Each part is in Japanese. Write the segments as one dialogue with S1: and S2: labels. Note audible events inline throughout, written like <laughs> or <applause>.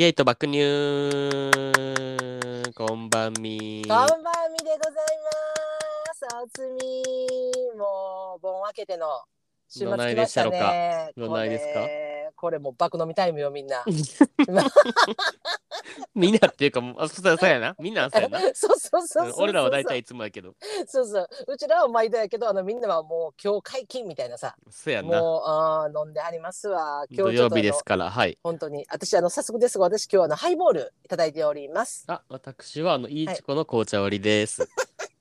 S1: ゲート爆乳。こんばんみ。
S2: こんばんみでございます。おつみ、もう盆明けての週末
S1: どない
S2: 来ました
S1: でした
S2: ね。
S1: ろか。どないですか？
S2: これもう爆飲みタイムよみんな。
S1: みんなっていうかもうあそうそうやなみんなそうやな <laughs>
S2: そうそうそう。
S1: 俺らは大体いつもやけど
S2: そうそう。うちらは毎度やけど、あのみんなはもう今日解禁みたいなさ。
S1: そうやな
S2: もうあー飲んでありますわ。今
S1: 土
S2: 日ちょっとあの
S1: 曜日ですからはい
S2: 本当に私あの早速ですが私今日はあのハイボールいただいております。
S1: あ私はあのいいちこの紅茶割りです、<laughs>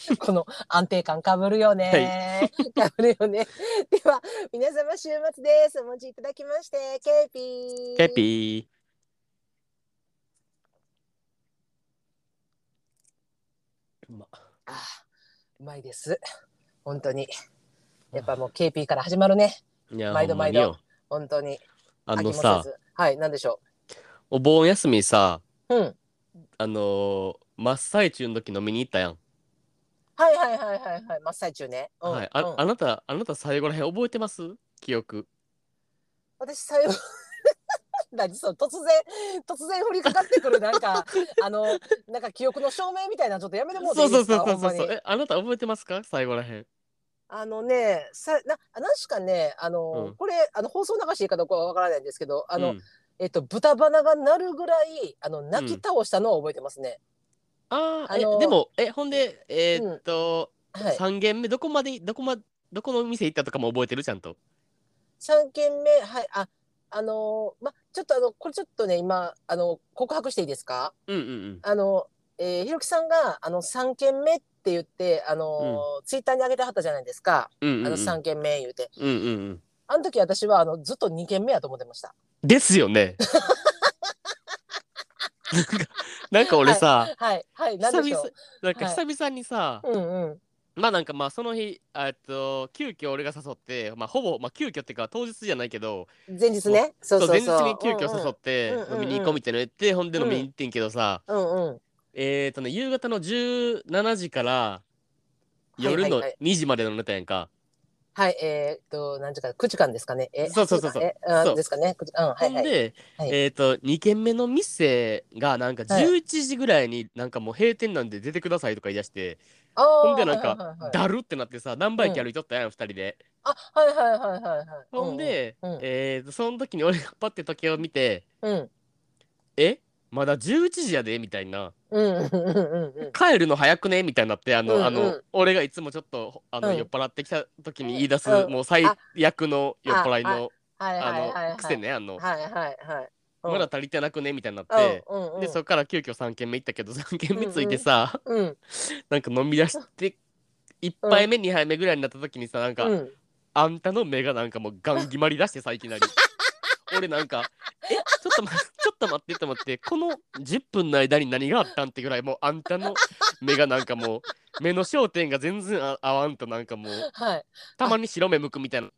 S1: <laughs>
S2: この安定感かぶるよね。かぶるよね。<laughs> では皆様週末です。お持ちいただきましてケーピー。
S1: ケピーうま
S2: あーうまいです。本当に。やっぱもう KP から始まるね。
S1: いや
S2: 毎度毎度本当に。
S1: あのさ
S2: はい、なんでしょ
S1: お盆休みさ
S2: う。うん。
S1: あのー真っ最中の時飲みに行ったやん、
S2: はいはいはいはいはい。真っ最中ね。うん、
S1: はい。あ,、
S2: うん。
S1: あなたあなた最後らへん覚えてます？記憶。
S2: 私最後。<laughs> 何そう突然突然降りかかってくる。なんか <laughs> あのなんか記憶の証明みたいなのちょっとやめてもらって
S1: そ
S2: いういですか？
S1: そうそうそうそう
S2: ほんまに。
S1: えあなた覚えてますか？最後らへん。
S2: あのねさな確かねあの、
S1: うん。
S2: これあの放送流していいかどうかはわからないんですけどあの、
S1: うん。
S2: えっと豚鼻が鳴るぐらいあの泣き倒したのを覚えてますね。
S1: あー
S2: あの
S1: えでもえほんでえーっと、
S2: はい。
S1: 三軒目どこまでどこまどこの店行ったとかも覚えてるちゃんと？
S2: 三件目はいああのーまちょっとあのこれちょっとね今あの告白していいですか？
S1: うんうんうん
S2: あの、えー、ひろきさんがあの三件目って言ってあのーツイッターに上げてはったじゃないですか。
S1: うんうんうん
S2: あの三件目言うて。
S1: うんうんうん
S2: あの時私はあのずっと二件目やと思ってました。
S1: ですよねなんか <laughs> なんか俺さ、
S2: はいはいなん
S1: 久々。なんか
S2: はい
S1: 久々にさ、
S2: うんうん
S1: まあなんかまあその日えっと急遽俺が誘ってまあほぼまあ急遽っていうか当日じゃないけど
S2: 前日ね。そうそうそう。
S1: 前日に急遽誘って
S2: うんうん
S1: 飲みに行こうみたいなの言ってほんで飲みに行ってんけどさ、
S2: うんうん。
S1: えっとね夕方の17時から夜の
S2: はいはい
S1: 2時までのネタやんか、
S2: はい、えーっと、何時間、9時間ですかね。え、
S1: そうそうそうそう。
S2: え、あ
S1: そう。
S2: ですかね。9時うん、はいはい。
S1: で、
S2: はい。
S1: えっ、と2軒目の店がなんか
S2: はい。
S1: 11時ぐらいになんかもう閉店なんで出てくださいとか言い出して、
S2: あー
S1: ほんでなん
S2: はいはいはいはい。
S1: かだるってなってさ何倍駅歩いとったやん、2人で。
S2: あ、はいはいはいはいはい。
S1: ほんで、
S2: うん。うん。
S1: えーとその時に俺がパッて時計を見て
S2: うん、「
S1: え？まだ11時やで」みたいな
S2: うん、うん、うん、うん、うん「
S1: 帰るの早くね」みたいになってあの、
S2: うんうん
S1: あの俺がいつもちょっとあの、
S2: うん
S1: 酔っ払ってきた時に言い出す、
S2: うん
S1: もう最悪の酔っ払いの
S2: はい
S1: あ。の癖。ねあの、
S2: はいはいはい。
S1: まだ足りてなくねみたいになって。
S2: うん、うん、うん。
S1: でそっから急遽3軒目行ったけど <laughs> 3軒目ついてさ、
S2: うん、
S1: なんか飲み出して1杯目2杯目ぐらいになった時にさなんか、
S2: うん。
S1: あんたの目がなんかもうガン決まり出してさいきなり <laughs> 俺なんか「えちょっと待ってと待って」と思ってこの10分の間に何があったんってぐらいもうあんたの目がなんかもう目の焦点が全然あ合わんとなんかもう
S2: はい。
S1: たまに白目向くみたいな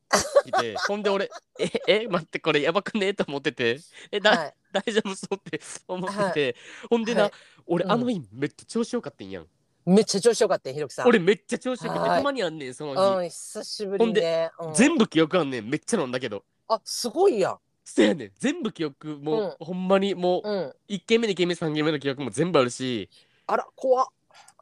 S1: 来てほんで俺「ええ待ってこれやばくね?」と思ってて「えだ、
S2: はい。
S1: 大丈夫そう?」って思ってて、ほんでな、
S2: はい
S1: 俺、
S2: うん
S1: あの日めっちゃ調子よかったんやん。
S2: めっちゃ調子よかったよ、ひろきさん。
S1: 俺めっちゃ調子よくて、
S2: はい
S1: たまにあんねんその日、
S2: うん、久しぶりにね。うん
S1: 全部記憶あんねんめっちゃ飲んだけど
S2: あ、すごいやん。
S1: せやねん。全部記憶もう、ほんまにもう、
S2: うん。
S1: 1軒目2軒目3軒目の記憶も全部あるし、
S2: あら、怖っ。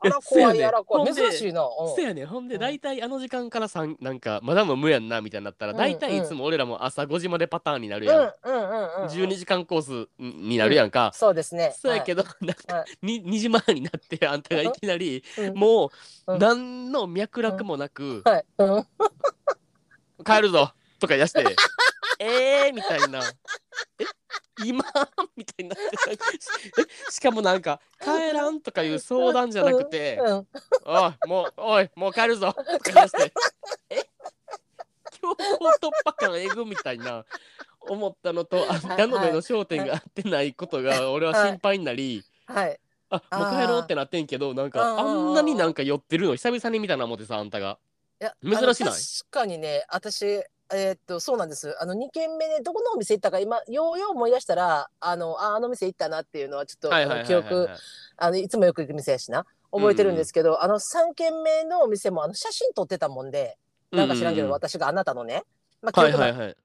S2: あら、怖い、あら、怖い。珍しいな。うん。
S1: せやねん。ほんで
S2: うん。
S1: 大体あの時間からさんなんかまだ飲むやんなみたいになったら、
S2: うん
S1: 大体いつも俺らも朝5時までパターンになるやん、
S2: うん、うん、うん、うん。
S1: 12時間コースになるやんか、
S2: そうですね。
S1: そうやけど、なんか、
S2: は
S1: に 2, 時前になってあんたがいきなり、
S2: うん。
S1: もう、
S2: うん。
S1: 何の脈絡もなく、
S2: はい。うん。
S1: 帰るぞとか言い出してえーみたいな。え？今？<laughs> みたいにな。っ <laughs> てえ？しかもなんか帰らんとかいう相談じゃなくて
S2: うん。
S1: おいもうおいもう帰るぞ。とかして。え？強行突破感えぐみたいな。思ったのとあんたの目の焦点が合ってないことが俺は心配になり、
S2: はい。
S1: あもう帰ろうってなってんけどなんか
S2: あ
S1: んなになんか寄ってるの久々に見たな思ってさあんたが。
S2: いや
S1: 珍しない？
S2: あの確かにね、私、えーっと、そうなんです。あの、2軒目ね、どこのお店行ったか、今、ようよう思い出したら、あの、ああの店行ったなっていうのは、ちょっと、記憶、あの、いつもよく行く店やしな、覚えてるんですけど、あの、3軒目のお店も、あの、写真撮ってたもんで、なんか知らんけど、
S1: うう
S2: 私があなたのね、まあ、記憶な
S1: はいはいはい。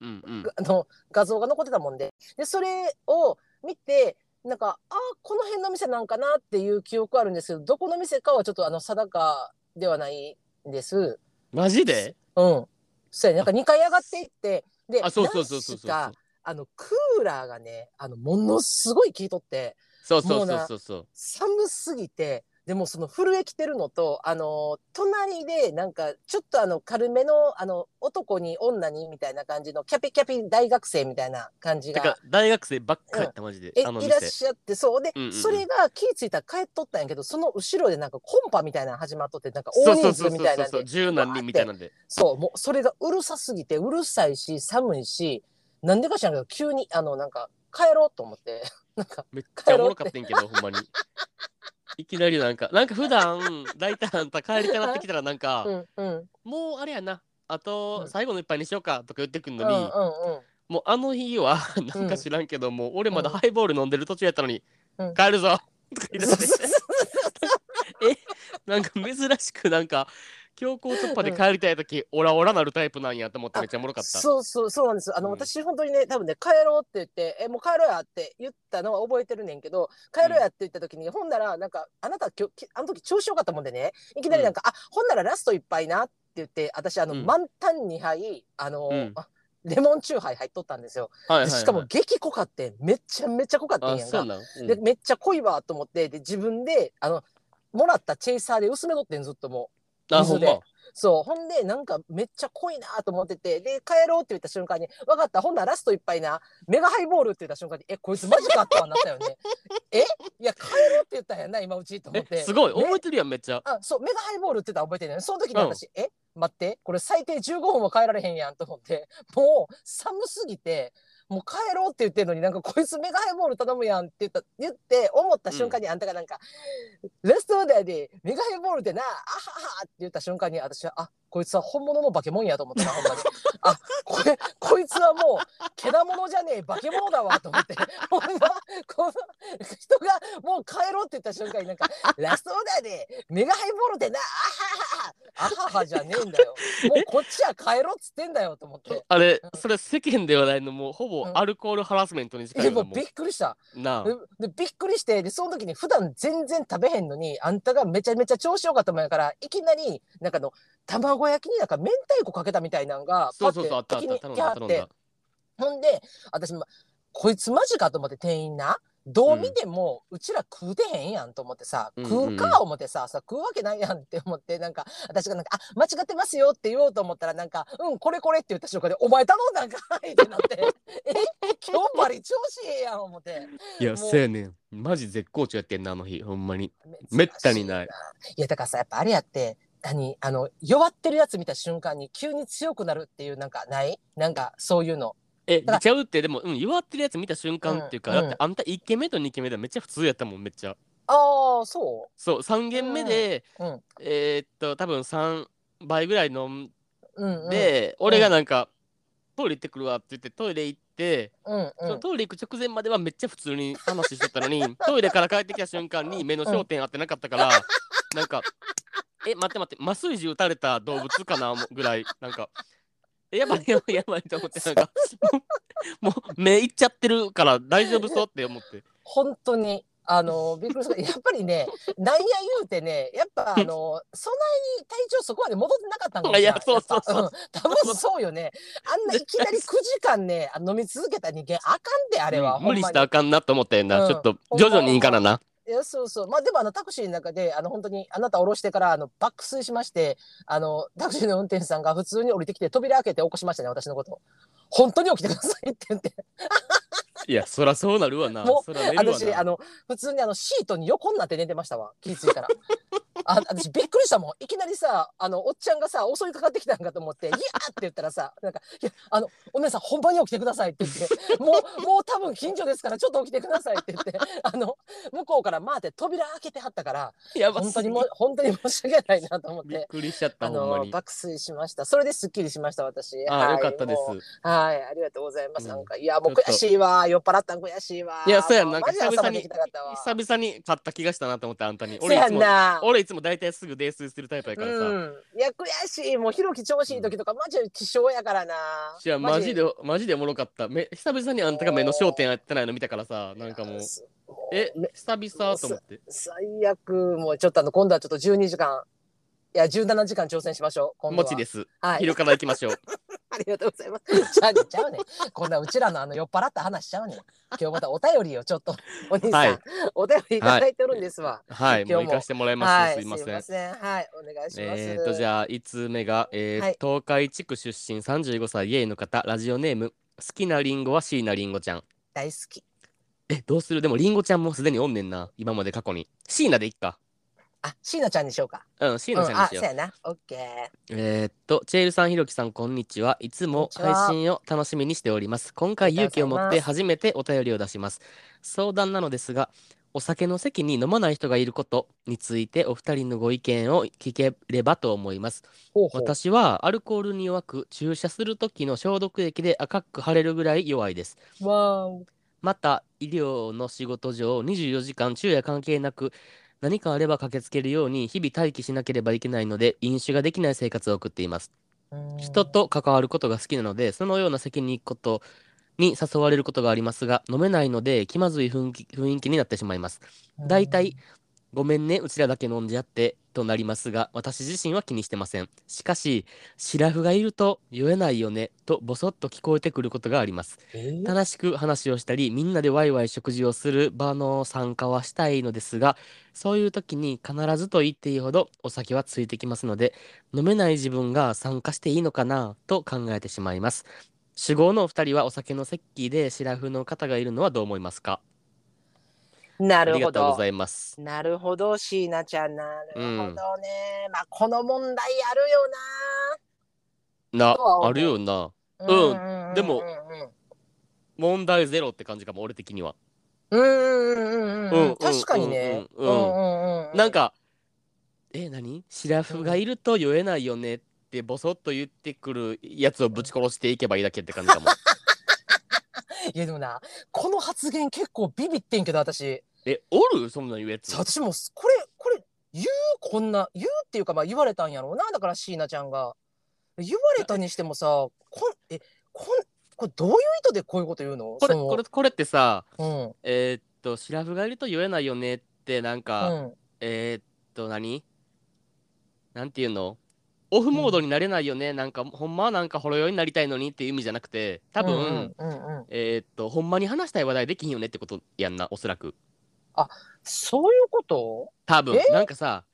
S1: うんうん
S2: あの画像が残ってたもんででそれを見てなんかあこの辺の店なんかなっていう記憶あるんですけどどこの店かはちょっとあの定かではないんです。
S1: マジで？
S2: うん。そうやね。なんか2階上がっていってで
S1: あそうそうそうそうそう。
S2: あのクーラーがねあのものすごい効いとって
S1: そうそうそうそうそう。
S2: 寒すぎてでもその震えきてるのとあの隣でなんかちょっとあの軽めのあの男に女にみたいな感じのキャピキャピ大学生みたいな感じが。
S1: 大学生ばっかりやったマジで。
S2: え
S1: あの
S2: いらっ
S1: 店
S2: しゃってそう。で、
S1: うんうんうん。
S2: それが気ぃ付いたら帰っとったんやけどその後ろでなんかコンパみたいなの始まっとってなんか大人数みたいなんで
S1: そう十何人みたいなんで。
S2: そうもうそれがうるさすぎてうるさいし寒いしなんでか知らんけど急にあのなんか帰ろうと思って。<laughs> なんか
S1: めっちゃおもろかったんやけどほんまにいきなりなんかなんか普段大体あんた帰りたなってきたらなんか、
S2: うんうん。
S1: もうあれやなあと、
S2: うん。
S1: 最後の一杯にしようかとか言ってくんのに、
S2: うんうんうん。
S1: もうあの日は <laughs> なんか知らんけども、俺まだ
S2: うん。
S1: ハイボール飲んでる途中やったのに、
S2: うん。
S1: 帰るぞとか言い出して。<laughs> <laughs> えなんか珍しくなんか強行突破で帰りたい時、オラオラなるタイプなんやと思ってめっちゃおもろかった。
S2: そうそうそうなんです。あの、
S1: うん。
S2: 私本当にね多分ね帰ろうって言ってえもう帰ろうやって言ったのは覚えてるねんけど帰ろうやって言った時に、ほんならなんかあなたきょきあの時調子よかったもんでね。いきなりなんか、あほんならラスト一杯なって言って私あの、
S1: うん。
S2: 満タン2杯あの、レモンチューハイ入っとったんですよ。
S1: はいはいはい、
S2: でしかも激濃かってめっちゃめちゃ濃かったん
S1: あ
S2: やんか。
S1: ん。
S2: でめっちゃ濃いわと思ってで自分であのもらったチェイサーで薄めとってんずっともう。水で。そう。ほんでなんかめっちゃ濃いなと思っててで帰ろうって言った瞬間に「分かった。ほんならラスト一杯なメガハイボール」って言った瞬間に「えこいつマジか?」ってはなったよね。<laughs> え？いや帰ろうって言ったんやな今うちと思って。
S1: えすごい。
S2: ね。
S1: 覚えてるやんめっちゃ。
S2: あそうメガハイボールって言ったら覚えてるねその時に
S1: うん
S2: 私、え？待って。これ最低15分は帰られへんやんと思って。もう寒すぎてもう帰ろうって言ってんのになんかこいつメガハイボール頼むやんって言った言って思った瞬間にあんたがなんか「レストランでメガハイボールでなあはは」って言った瞬間に私はあこいつは本物の化け物やと思ったなほんまに。あこれこいつはもうけだものじゃねえ化け物だわと思って。<laughs> ほんまこの人がもう帰ろうって言った瞬間になんか「ラストオーダーでメガハイボールでなあははあははじゃねえんだよ。<laughs> もうこっちは帰ろうっつってんだよと思って。
S1: あれ
S2: うん。
S1: それ世間ではないのもうほぼ
S2: うん。
S1: アルコールハラスメントに近いも。
S2: でもびっくりした。
S1: うなあ。
S2: ででびっくりしてでその時に普段全然食べへんのにあんたがめちゃめちゃ調子よかったもんやからいきなりなんかあの卵焼きになんか明太子かけたみたいなんが
S1: そうそうそうあったあった頼んだ頼んだ。
S2: ほんで私まこいつマジかと思って店員などう見ても、うちら食うてへんやんと思ってさ、
S1: うん
S2: 食うか思ってささ食うわけないやんって思ってなんか私がなんか「あ間違ってますよ」って言おうと思ったらなんか「うんこれこれ」って言った瞬間で「お前頼んだんかい」ってなって「<laughs> え今日バリ調子ええやん」思って。
S1: いやせやねん。マジ絶好調やってんなあの日ほんまに。めったにない。
S2: いやだからさやっぱあれやって何？あの弱ってるやつ見た瞬間に急に強くなるっていうなんかない？なんかそういうの。
S1: え
S2: だ。から
S1: ちゃうってでも、うん、弱ってるやつ見た瞬間っていうか、
S2: うん
S1: だってあんた1軒目と2軒目ではめっちゃ普通やったもんめっちゃ。
S2: ああそ
S1: そう3軒目で、
S2: ううん。
S1: えーっと多分3倍ぐらい飲ん
S2: うんうん。
S1: で、俺がなんか、トイレ行ってくるわって言ってトイレ行って、
S2: うんうん。
S1: そのトイレ行く直前まではめっちゃ普通に話してたのにトイレから帰ってきた瞬間に目の焦点合ってなかったから、<laughs> なんか「え待って待って麻酔銃撃たれた動物かな?」ぐらいなんか「えやばいやばいやばい」と思ってなんかもう目いっちゃってるから大丈夫そうって思って。
S2: 本当にあのびっくりするやっぱりねなんや言うてねやっぱあのそないに体調そこまで戻ってなかったんかい
S1: やそうそうそう
S2: やっぱん多分そうよねあんないきなり9時間ね飲み続けた人間あかんであれは、
S1: うん無理したらあかんなと思ったよな、
S2: うん
S1: ちょっと徐々にいいからな。
S2: いやそうそう。まあでもあのタクシーの中であの本当にあなた降ろしてからあの爆睡しましてあのタクシーの運転手さんが普通に降りてきて扉開けて起こしましたね私のこと。本当に起きてくださいって言って。
S1: いやそらそうなるわな。
S2: もう
S1: そら寝るわな。
S2: 私あの普通にあのシートに横になって寝てましたわ。気づいたら。<laughs> あ私びっくりしたもん。いきなりさあのおっちゃんがさ襲いかかってきたんかと思って「<laughs> いや!」って言ったらさなんか「いやあのお姉さん本番に起きてください」って言って「もうもう多分近所ですからちょっと起きてください」って言って。<laughs> あの向こうから回って扉開けてはったから
S1: やば
S2: 本当にも本当に申し訳ないなと思っ
S1: びってくりしちゃった
S2: あ
S1: ほんまに。
S2: の爆睡しました。それですっきりしました私。
S1: あ、
S2: はい。
S1: よかったです。
S2: もう。はいありがとうございます、
S1: うん。
S2: なんかいやもう悔しいわ酔っ払ったん悔しいわ。
S1: いやそうやん。なんか久々に久々に勝った気がしたなと思ってあんたに。俺いつも俺いつも大体すぐ泥酔するタイプやからさ、
S2: うん、いや悔しい。もうひろき調子いい時とかマジで希少やからな。
S1: じゃあマジでマジでおもろかった。め久々にあんたが目の焦点やってないの見たからさなんかもう。
S2: す
S1: え
S2: め
S1: 久々と思って。
S2: 最悪。もうちょっとあの今度はちょっと12時間いや17時間挑戦しましょう。今度は。
S1: もちです。
S2: はい。
S1: 昼から行きましょう。<laughs>
S2: ありがとうございます。ちゃうねんちゃうね。ん。こんなうちらのあの酔っ払った話しちゃうねん。今日またお便りをちょっとお兄さん、
S1: はい。
S2: お便りいただいてるんですわ。
S1: はい。も
S2: 今日も。
S1: う行かしてもらいます、
S2: はい、
S1: すいません。
S2: はい、お願いします。
S1: えー、とじゃあ5つ目が、えー
S2: はい。
S1: 東海地区出身35歳ゲイの方ラジオネーム好きなリンゴは椎名林檎ちゃん。
S2: 大好き。
S1: えどうする？でもリンゴちゃんもすでにおんねんな。今まで過去に。椎名でいっか
S2: あ、椎名ちゃんにしようか。
S1: うん椎
S2: うん、あ、
S1: 名ちゃんにしよう、
S2: そうやな。オッケー。
S1: えー、っとチェールさんひろきさんこんにちはいつも配信を楽しみにしております今回勇気を持って初めてお便りを出します相談なのですがお酒の席に飲まない人がいることについてお二人のご意見を聞ければと思います
S2: ほうほう。
S1: 私はアルコールに弱く注射する時の消毒液で赤く腫れるぐらい弱いです
S2: わーお。
S1: また医療の仕事上24時間昼夜関係なく何かあれば駆けつけるように日々待機しなければいけないので飲酒ができない生活を送っています
S2: うん
S1: 人。と関わることが好きなのでそのような席に行くことに誘われることがありますが飲めないので気まずい雰囲気雰囲気になってしまいますだいたいごめんね、うちらだけ飲んじゃってとなりますが、私自身は気にしてません。しかし、シラフがいると酔えないよねとボソッと聞こえてくることがあります。
S2: えー？
S1: 楽しく話をしたり、みんなでワイワイ食事をする場の参加はしたいのですが、そういう時に必ずと言っていいほどお酒はついてきますので、飲めない自分が参加していいのかなと考えてしまいます。酒豪のお二人はお酒の席でシラフの方がいるのはどう思いますか？
S2: なるほど
S1: ありがとうござ。います。
S2: なるほど、椎名ちゃん。なるほどね。まあ、この問題ある
S1: な
S2: とは思、う
S1: あるよな。
S2: よ
S1: うん
S2: な。
S1: でも
S2: うんうん
S1: 問題ゼロって感じかも、俺的には。
S2: うんうんうんうん
S1: う
S2: うんん。確かにね。
S1: うんうんうん
S2: うんうん。
S1: なんか、え、何？シラフがいると酔えないよねってボソッと言ってくるやつをぶち殺していけばいいだけって感じかも。
S2: いやでもな、この発言結構ビビってんけど、私。
S1: え、おる？そんなん言うやつ。
S2: 私もこれ、これ、言うこんな、言うっていうか、まあ言われたんやろうな。だから椎名ちゃんが。言われたにしてもさ、こん、え、こん、これどういう意図でこういうこと言うの？
S1: これ、これ、これってさ、
S2: うん。
S1: えーっと、シラフがいると酔えないよねって、なんか、
S2: うん。
S1: えーっと、何？なんていうの？オフモードになれないよね、なんか、ほんまはなんかほろ酔いになりたいのにっていう意味じゃなくて、多分、
S2: うんうんうんうん。
S1: えーっと、ほんまに話したい話題できひんよねってことやんな、おそらく。
S2: そういうこと？
S1: 多分
S2: え？
S1: なんかさ、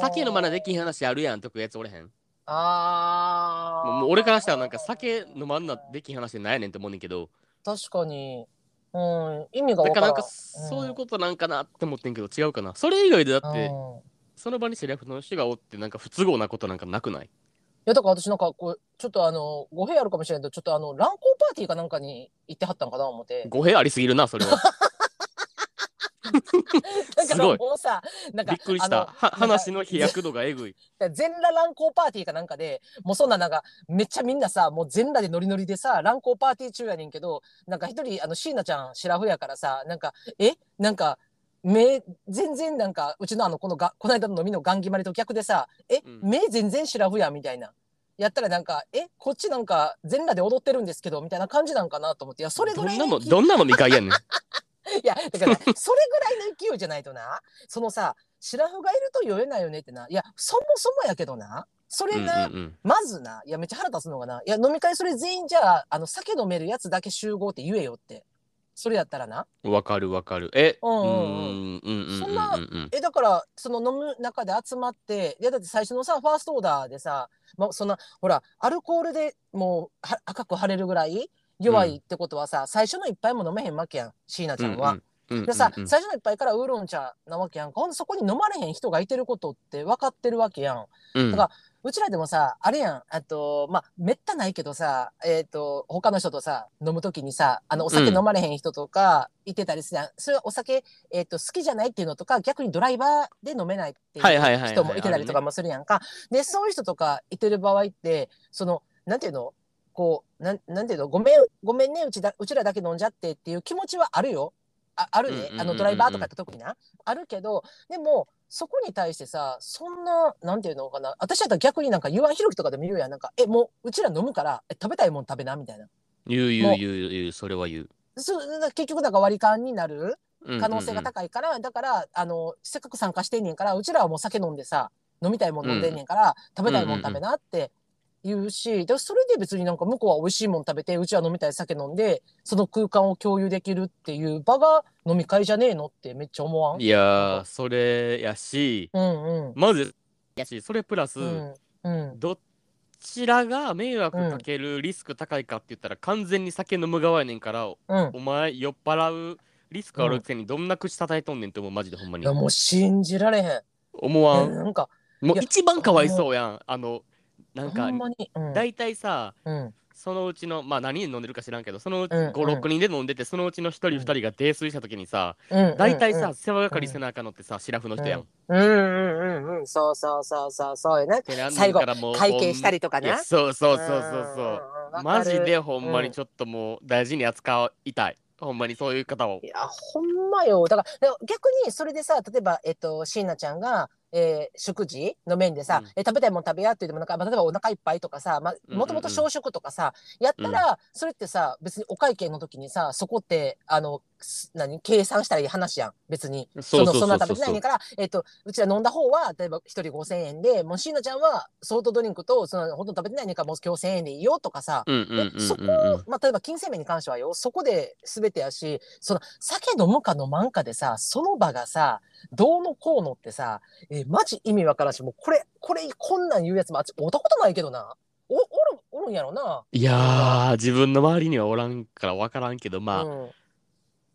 S1: 酒飲まな
S2: で
S1: できひん話あるやんとかやつおれへん。
S2: あー
S1: もう俺からしたらなんか酒飲まんなできひん話ってなんやねんって思うねんけど、
S2: 確かに。うん、意味がわかん
S1: だかららなんかそういうことなんかなって思ってんけど違うかな。それ以外でだって、
S2: うん
S1: その場にセリフの人がおってなんか不都合なことなんかなくない？
S2: いやだから私なんかこうちょっとあの語弊あるかもしれないけどちょっとあの乱交パーティーかなんかに行ってはったんかな思って
S1: 語弊ありすぎるな、それは。
S2: だから
S1: すごい
S2: もうさなんか
S1: びっくりした。は話の飛躍度がえぐい。
S2: 全裸乱交パーティーかなんかでもうそんななんかめっちゃみんなさもう全裸でノリノリでさ乱交パーティー中やねんけどなんか一人あの椎名ちゃんシラフやからさなんかえ？なんか目全然なんかうちのあのこのがこの間の飲みのガン決まりと逆でさえ、
S1: うん。
S2: 目全然シラフやみたいな。やったらなんか、え、こっちなんか全裸で踊ってるんですけど、みたいな感じなんかなと思って、いや、それぐ
S1: どんなもん、
S2: らいの勢い。
S1: どんな飲み会やねん。<laughs>
S2: いや、だから、<laughs> それぐらいの勢いじゃないとな、そのさ、シラフがいると酔えないよねってな、いや、そもそもやけどな、それが、
S1: うんうん。
S2: まずな、いや、めっちゃ腹立つのがな、いや、飲み会それ全員じゃあ、あの、酒飲めるやつだけ集合って言えよって。それやったらな。
S1: うん。わかるわかる。え、
S2: うんうんうん
S1: うんうんうんうん
S2: そんな
S1: うんうん。
S2: え、だから、その飲む中で集まって、いや、だって最初のさ、ファーストオーダーでさ、まあ、そんな、ほら、アルコールでもうは赤く腫れるぐらい弱いってことはさ、最初の一杯も飲めへんわけやん、椎名ちゃんは。
S1: うんうんうん
S2: でさ、
S1: うんうん
S2: 最初の一杯からウーロン茶なわけやんか。ほんでそこに飲まれへん人がいてることって分かってるわけやん。
S1: うん
S2: だからうちらでもさ、あれやん、あと、まあ、めったないけどさ、えっ、と、他の人とさ、飲むときにさ、あの、お酒
S1: うん
S2: 飲まれへん人とか、いてたりするやん。それはお酒、えっ、と、好きじゃないっていうのとか、逆にドライバーで飲めないっていう人もいてたりとかもするやんか。で、そういう人とかいてる場合って、その、なんていうの？こう、なん、なんていうの？ごめん、ごめんね、うちだ、うちらだけ飲んじゃってっていう気持ちはあるよ。ああるね。あの、ドライバーとかって特にな。あるけど、でも、そこに対してさそんななんていうのかな私だったら逆になんか言わんひろきとかでも言うやん。なんかえもううちら飲むからえ食べたいもん食べなみたいな。
S1: 言う言
S2: もう
S1: う言う言うそれは言う。
S2: そ結局なんか割り勘になる
S1: うん
S2: 可能性が高いから、だからあのせっかく参加してんねんからうちらはもう酒飲んでさ飲みたいもん飲んでんねんから、食べたいもん食べなって言うし、でそれで別になんか向こうは美味しいもん食べてうちは飲みたい酒飲んでその空間を共有できるっていう場が飲み会じゃねえのってめっちゃ思わん？
S1: いやーそれやし
S2: うんうん。
S1: まずやしそれプラス、
S2: うんうん。
S1: どちらが迷惑かけるリスク高いかって言ったら、完全に酒飲む側やねんから
S2: うん。
S1: お前酔っ払うリスクあるくせにどんな口叩いとんねんって思うマジでほんまに
S2: いやもう信じられへん。
S1: 思わん
S2: なんか
S1: もう
S2: いや
S1: 一番かわいそうやんあのなんか
S2: ほんまに、うん。
S1: 大体さ
S2: うん。
S1: そのうちのまあ何人飲んでるか知らんけどそのうち
S2: うん
S1: 56人で飲んでてそのうちの1人
S2: うん。
S1: 2人が泥酔した時にさ
S2: うん、
S1: 大体さ
S2: うん
S1: 世話係せなあかんのってさシラフの人やん。っ
S2: うんうんうんうん。そうそうそうそうそうよね。最後会計したりとか
S1: いや
S2: な。
S1: そうそうそうそう。そう
S2: うん。
S1: マジでほんま
S2: うん
S1: にちょっともう大事に扱いたい。ほんまにそういう方を。
S2: いやほんまよ。だからだから逆にそれでさ例えばえっと椎名ちゃんが、えー食事の面でさ、
S1: うん。
S2: え食べたいもん食べやって言ってもなんか、まあ例えばお腹いっぱいとかさま
S1: うんうんうん。
S2: もともと小食とかさ、やったら、それってさ別にお会計の時にさそこってあのす何？計算したらいい話やん。別に。
S1: そ
S2: のそんな食べてないねんから、えっとうちら飲んだ方は例えば1人5000円でもう椎名ちゃんはソフトドリンクとそのほとんど食べてないねんからもう今日1000円でいいよとかさ、
S1: うんうんうん
S2: えそこまあ、例えば金銭面に関してはよそこで全てやしその酒飲むか飲まんかでさその場がさどうのこうのってさ、えマジ意味わからんしもうこれこれこんなん言うやつもあっち会ったことないけどな。おおるおるんやろな。い
S1: やー自分の周りにはおらんから分からんけどまあ
S2: うん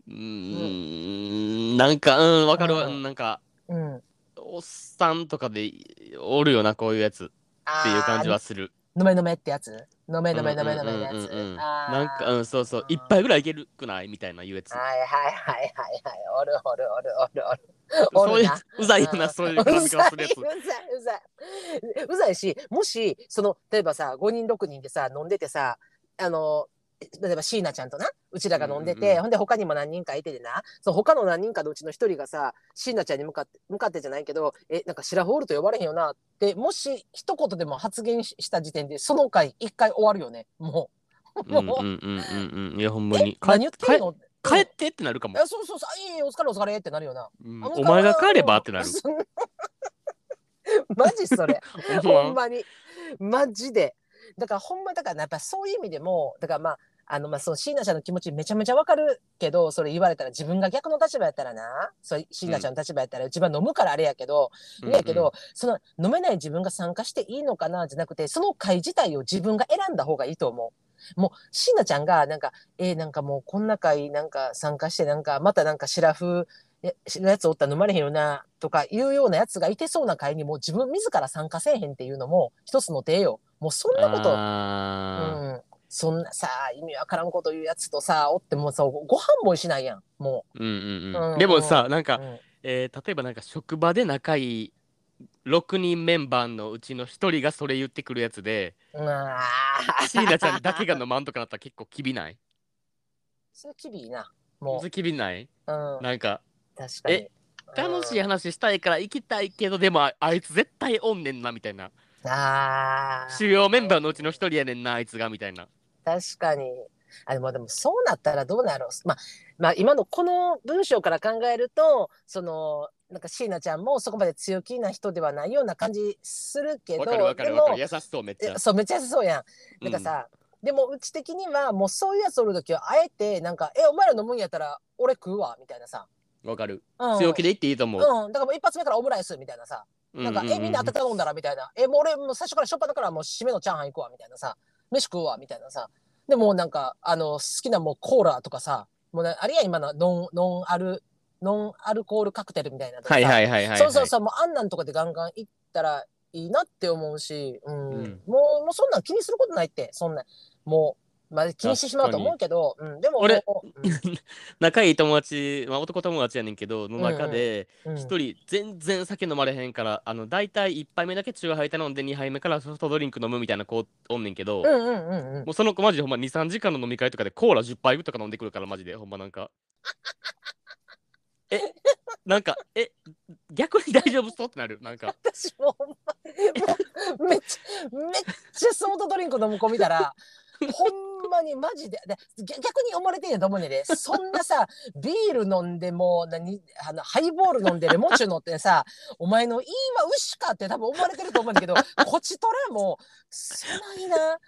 S1: うーんなんかうん分かるわ
S2: うん。
S1: なんか
S2: うん、
S1: おっさんとかでおるよなこういうやつ。っていう感じはする。
S2: 飲め飲めってやつ？飲め飲め飲め飲めのやつ？
S1: なんかうんそうそう。一杯ぐらいいけるくない？みたいな言うやつ。
S2: はいはいはいはいはい。おるおるおるおるおる。
S1: そういううざいよなそういう絡み方するやつ。
S2: うざいうざいうざい。うざいしもしその例えばさ5人6人でさ飲んでてさあの例えば椎名ちゃんとなうちらが飲んでて、
S1: うんうんうん。
S2: ほんで他にも何人かいててな。そう他の何人かのうちの一人がさ椎名ちゃんに向かって向かってじゃないけどえなんかシラフオールと呼ばれへんよなってもし一言でも発言しした時点でその回一回終わるよね。もう。
S1: うんうんうんうん。う。んいやほんまに。帰
S2: 何言ってんの？
S1: 帰ってってなるかも。
S2: えそうそうそういいお疲れお疲れってなるよな。
S1: うん。お前が帰れば？ってなる。<laughs>
S2: マジそれ。<laughs>
S1: ほんま。
S2: ほんまに。マジで。だからほんまだからやっぱそういう意味でもだからまああのまあその椎名ちゃんの気持ちめちゃめちゃわかるけどそれ言われたら自分が逆の立場やったらな。そう椎名ちゃんの立場やったら自分は飲むからあれやけど、いやけど、その飲めない自分が参加していいのかなじゃなくてその会自体を自分が選んだ方がいいと思う。もう椎名ちゃんがなんかえー、なんかもうこんな会なんか参加してなんかまたなんかシラフやのやつおったら飲まれへんよなとかいうようなやつがいてそうな会にもう自分自ら参加せえへんっていうのも一つの手よ。もうそんなこと、
S1: あ
S2: うん、そんなさ意味わからんこと言うやつとさおってもさご飯もしないやんも
S1: ーうんうん
S2: う。
S1: うん。んでもさなん
S2: う。
S1: か
S2: うん。
S1: えー例えばなんか職場で仲いい6人メンバーのうちの1人がそれ言ってくるやつで椎名ちゃんだけが飲まんとかなったら結構きびない？<laughs>
S2: それきびいな。も
S1: きびない？
S2: う、うん、
S1: なんか
S2: 確かに。
S1: え楽しい話したいから行きたいけどでもああいつ絶対おんねんなみたいな。
S2: あー。
S1: 主要メンバーのうちの1人やねんなあいつがみたいな
S2: 確かに。あでもでもそうなったらどうなるまあ、まあ今のこの文章から考えるとそのなんか椎名ちゃんもそこまで強気な人ではないような感じするけど
S1: わかるわかる
S2: でも
S1: わかる。優しそうめっちゃ。
S2: えそうめっちゃ優しそうやん。なんかさ、でもうち的にはもうそういうやつおる時はあえてなんか「えお前ら飲むんやったら俺食うわ」みたいなさ。
S1: わかる。
S2: うん、
S1: 強気で言っていいと思う。
S2: うん、だからもう一発目からオムライスみたいなさ、なんか、
S1: ううう
S2: え、みんな当て頼んだらみたいな、え、もう俺もう最初からしょっぱだからもう締めのチャーハン行くわみたいなさ、飯食うわみたいなさ、でもうなんか、あの、好きなもうコーラとかさ、もうね、あれや今のノン、ノンアル、ノンアルコールカクテルみたいなのとかさ。
S1: はいはいはいはいはい。
S2: そうそうそう、もうあんなんとかでガンガン行ったらいいなって思うし、うん、
S1: うん。
S2: もう、もうそんなん気にすることないって、そんな、もう、まあ気にしてしまうと思うけど、うん、でも
S1: 俺
S2: もううん。<laughs>
S1: 仲いい友達、まあ、男友達やねんけどの中で
S2: うん。
S1: 一人全然酒飲まれへんからあの大体1杯目だけ中ハイ頼んで2杯目からソフトドリンク飲むみたいな子おんねんけど、
S2: うんうんうんうん。
S1: もうその子マジでほんま23時間の飲み会とかでコーラ10杯とか飲んでくるからマジでほんまなんか。えなんかえ逆に大丈夫そうってなる？なんか。<laughs>
S2: 私もほんまもうめっちゃめっちゃソフトドリンク飲む子見たら <laughs> ほんまにマジで。で逆逆に思われてんやと思うねんで。そんなさ <laughs> ビール飲んでもう何あのハイボール飲んでレモンチュ飲ってさお前のいいは牛かって多分思われてると思うんだけどこちとらもそないな。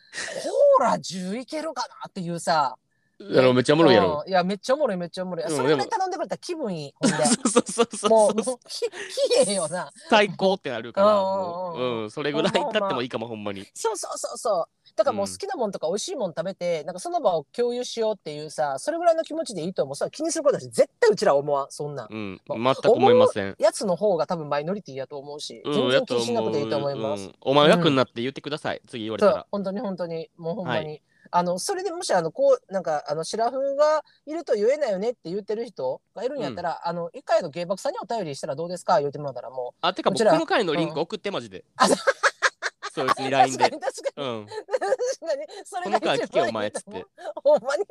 S2: コーラ10いけるかなっていうさ
S1: あのめっちゃおもろいやろ。
S2: うん。いやめっちゃおもろいめっちゃおもろい、
S1: うん
S2: それ
S1: で
S2: 頼んでくれたら気分いい <laughs> ほんで。
S1: そうそうそうそう
S2: もう。もう <laughs> ききれいよな。
S1: 最高ってなるから
S2: うん
S1: もう
S2: うんうん。
S1: う。んそれぐらい経ってもいいかもほんまに。
S2: そうそうそうそう。だからもう
S1: うん。
S2: 好きなもんとか美味しいもん食べて、なんかその場を共有しようっていうさ、それぐらいの気持ちでいいと思う。さ、気にすることだし、絶対うちらは思わん、そんな。ん。
S1: うん。
S2: ま
S1: 全く思いません。
S2: やつの方が多分マイノリティやと思うし、
S1: うん
S2: 全然気にしなくていいと思います。
S1: う。ん。お前楽になって言ってください。次言われたら、
S2: そう本当に本当に、もうほんまに。
S1: は
S2: あの、それでもし、あの、こう、なんか、あの、シラフがいると言えないよねって言ってる人がいるんやったら、あの、一回の芸爆さんにお便りしたらどうですか？言ってもらったらもう。
S1: あてか僕の回のリンク送ってマジで
S2: あ
S1: そいつに LINE で <laughs>
S2: 確かに。
S1: うん
S2: 確かに。それが一番いい
S1: お前っつって。
S2: ほんまに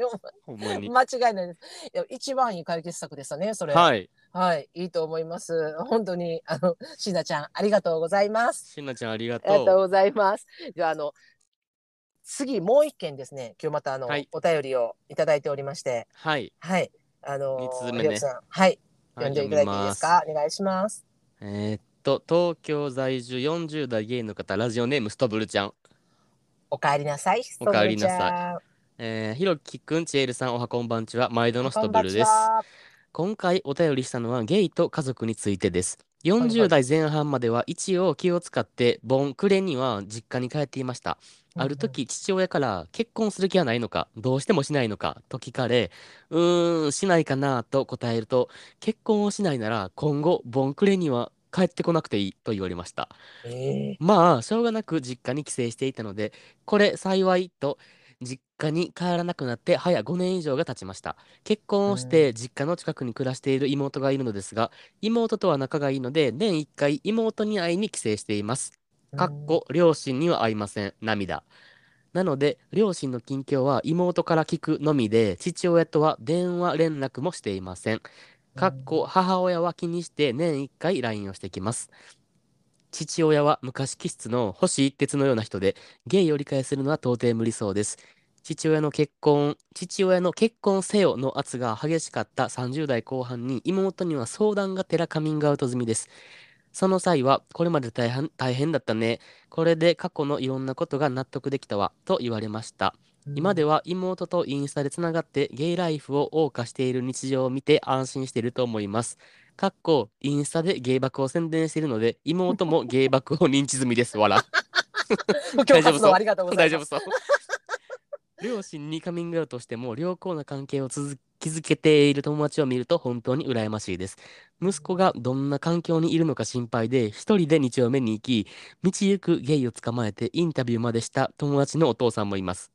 S2: ほんま
S1: に
S2: に。間違いないです。いや、一番いい解決策でしたね、それ。
S1: はい
S2: はい、いいと思います。本当に、あの、しなちゃん、ありがとうございます。
S1: しんなちゃんありが
S2: ありがとう
S1: と
S2: ございます。では、あの、次、もう一件ですね、今日また、あの、
S1: はい。
S2: お便りをいただいておりまして、
S1: うはい。
S2: はい。あの
S1: 二通目ね。
S2: はい。読んでいただいていいですか、お願いします。
S1: えーっと東京在住40代ゲイの方ラジオネームストブルちゃん。
S2: お帰りなさい。
S1: お帰りなさい。
S2: さ
S1: えー、ひろきくんちえるさんおはこんばんちは毎度のストブルです。今回お便りしたのはゲイと家族についてです。
S2: いはい
S1: 40代前半までは一応気を使ってボンクレには実家に帰っていましたある時父親から結婚する気はないのか？どうしてもしないのか？と聞かれうーんしないかなと答えると結婚をしないなら今後ボンクレには帰ってこなくていいと言われました。
S2: え
S1: まあしょうがなく実家に帰省していたのでこれ幸いと実家に帰らなくなって早5年以上が経ちました結婚をして実家の近くに暮らしている妹がいるのですが妹とは仲がいいので年1回妹に会いに帰省しています
S2: ー
S1: かっこ両親には会いません。涙。なので両親の近況は妹から聞くのみで父親とは電話連絡もしていません。かっこ母親は気にして年1回 LINE をしてきます。父親は昔気質の星一徹のような人でゲイを理解するのは到底無理そうです。父親の結婚父親の結婚せよの圧が激しかった30代後半に妹には相談がてらカミングアウト済みです。その際はこれまで大変大変だったねこれで過去のいろんなことが納得できたわと言われました今では妹とインスタでつながってゲイライフを謳歌している日常を見て安心していると思います。かっこインスタでゲイバクを宣伝しているので妹もゲイバクを認知済みです。わら。
S2: 今日活動ありがとう。
S1: 大丈夫そう。両親にカミングアウトしても良好な関係を続築けている友達を見ると本当に羨ましいです。息子がどんな環境にいるのか心配で一人で日曜目に行き道行くゲイを捕まえてインタビューまでした友達のお父さんもいます。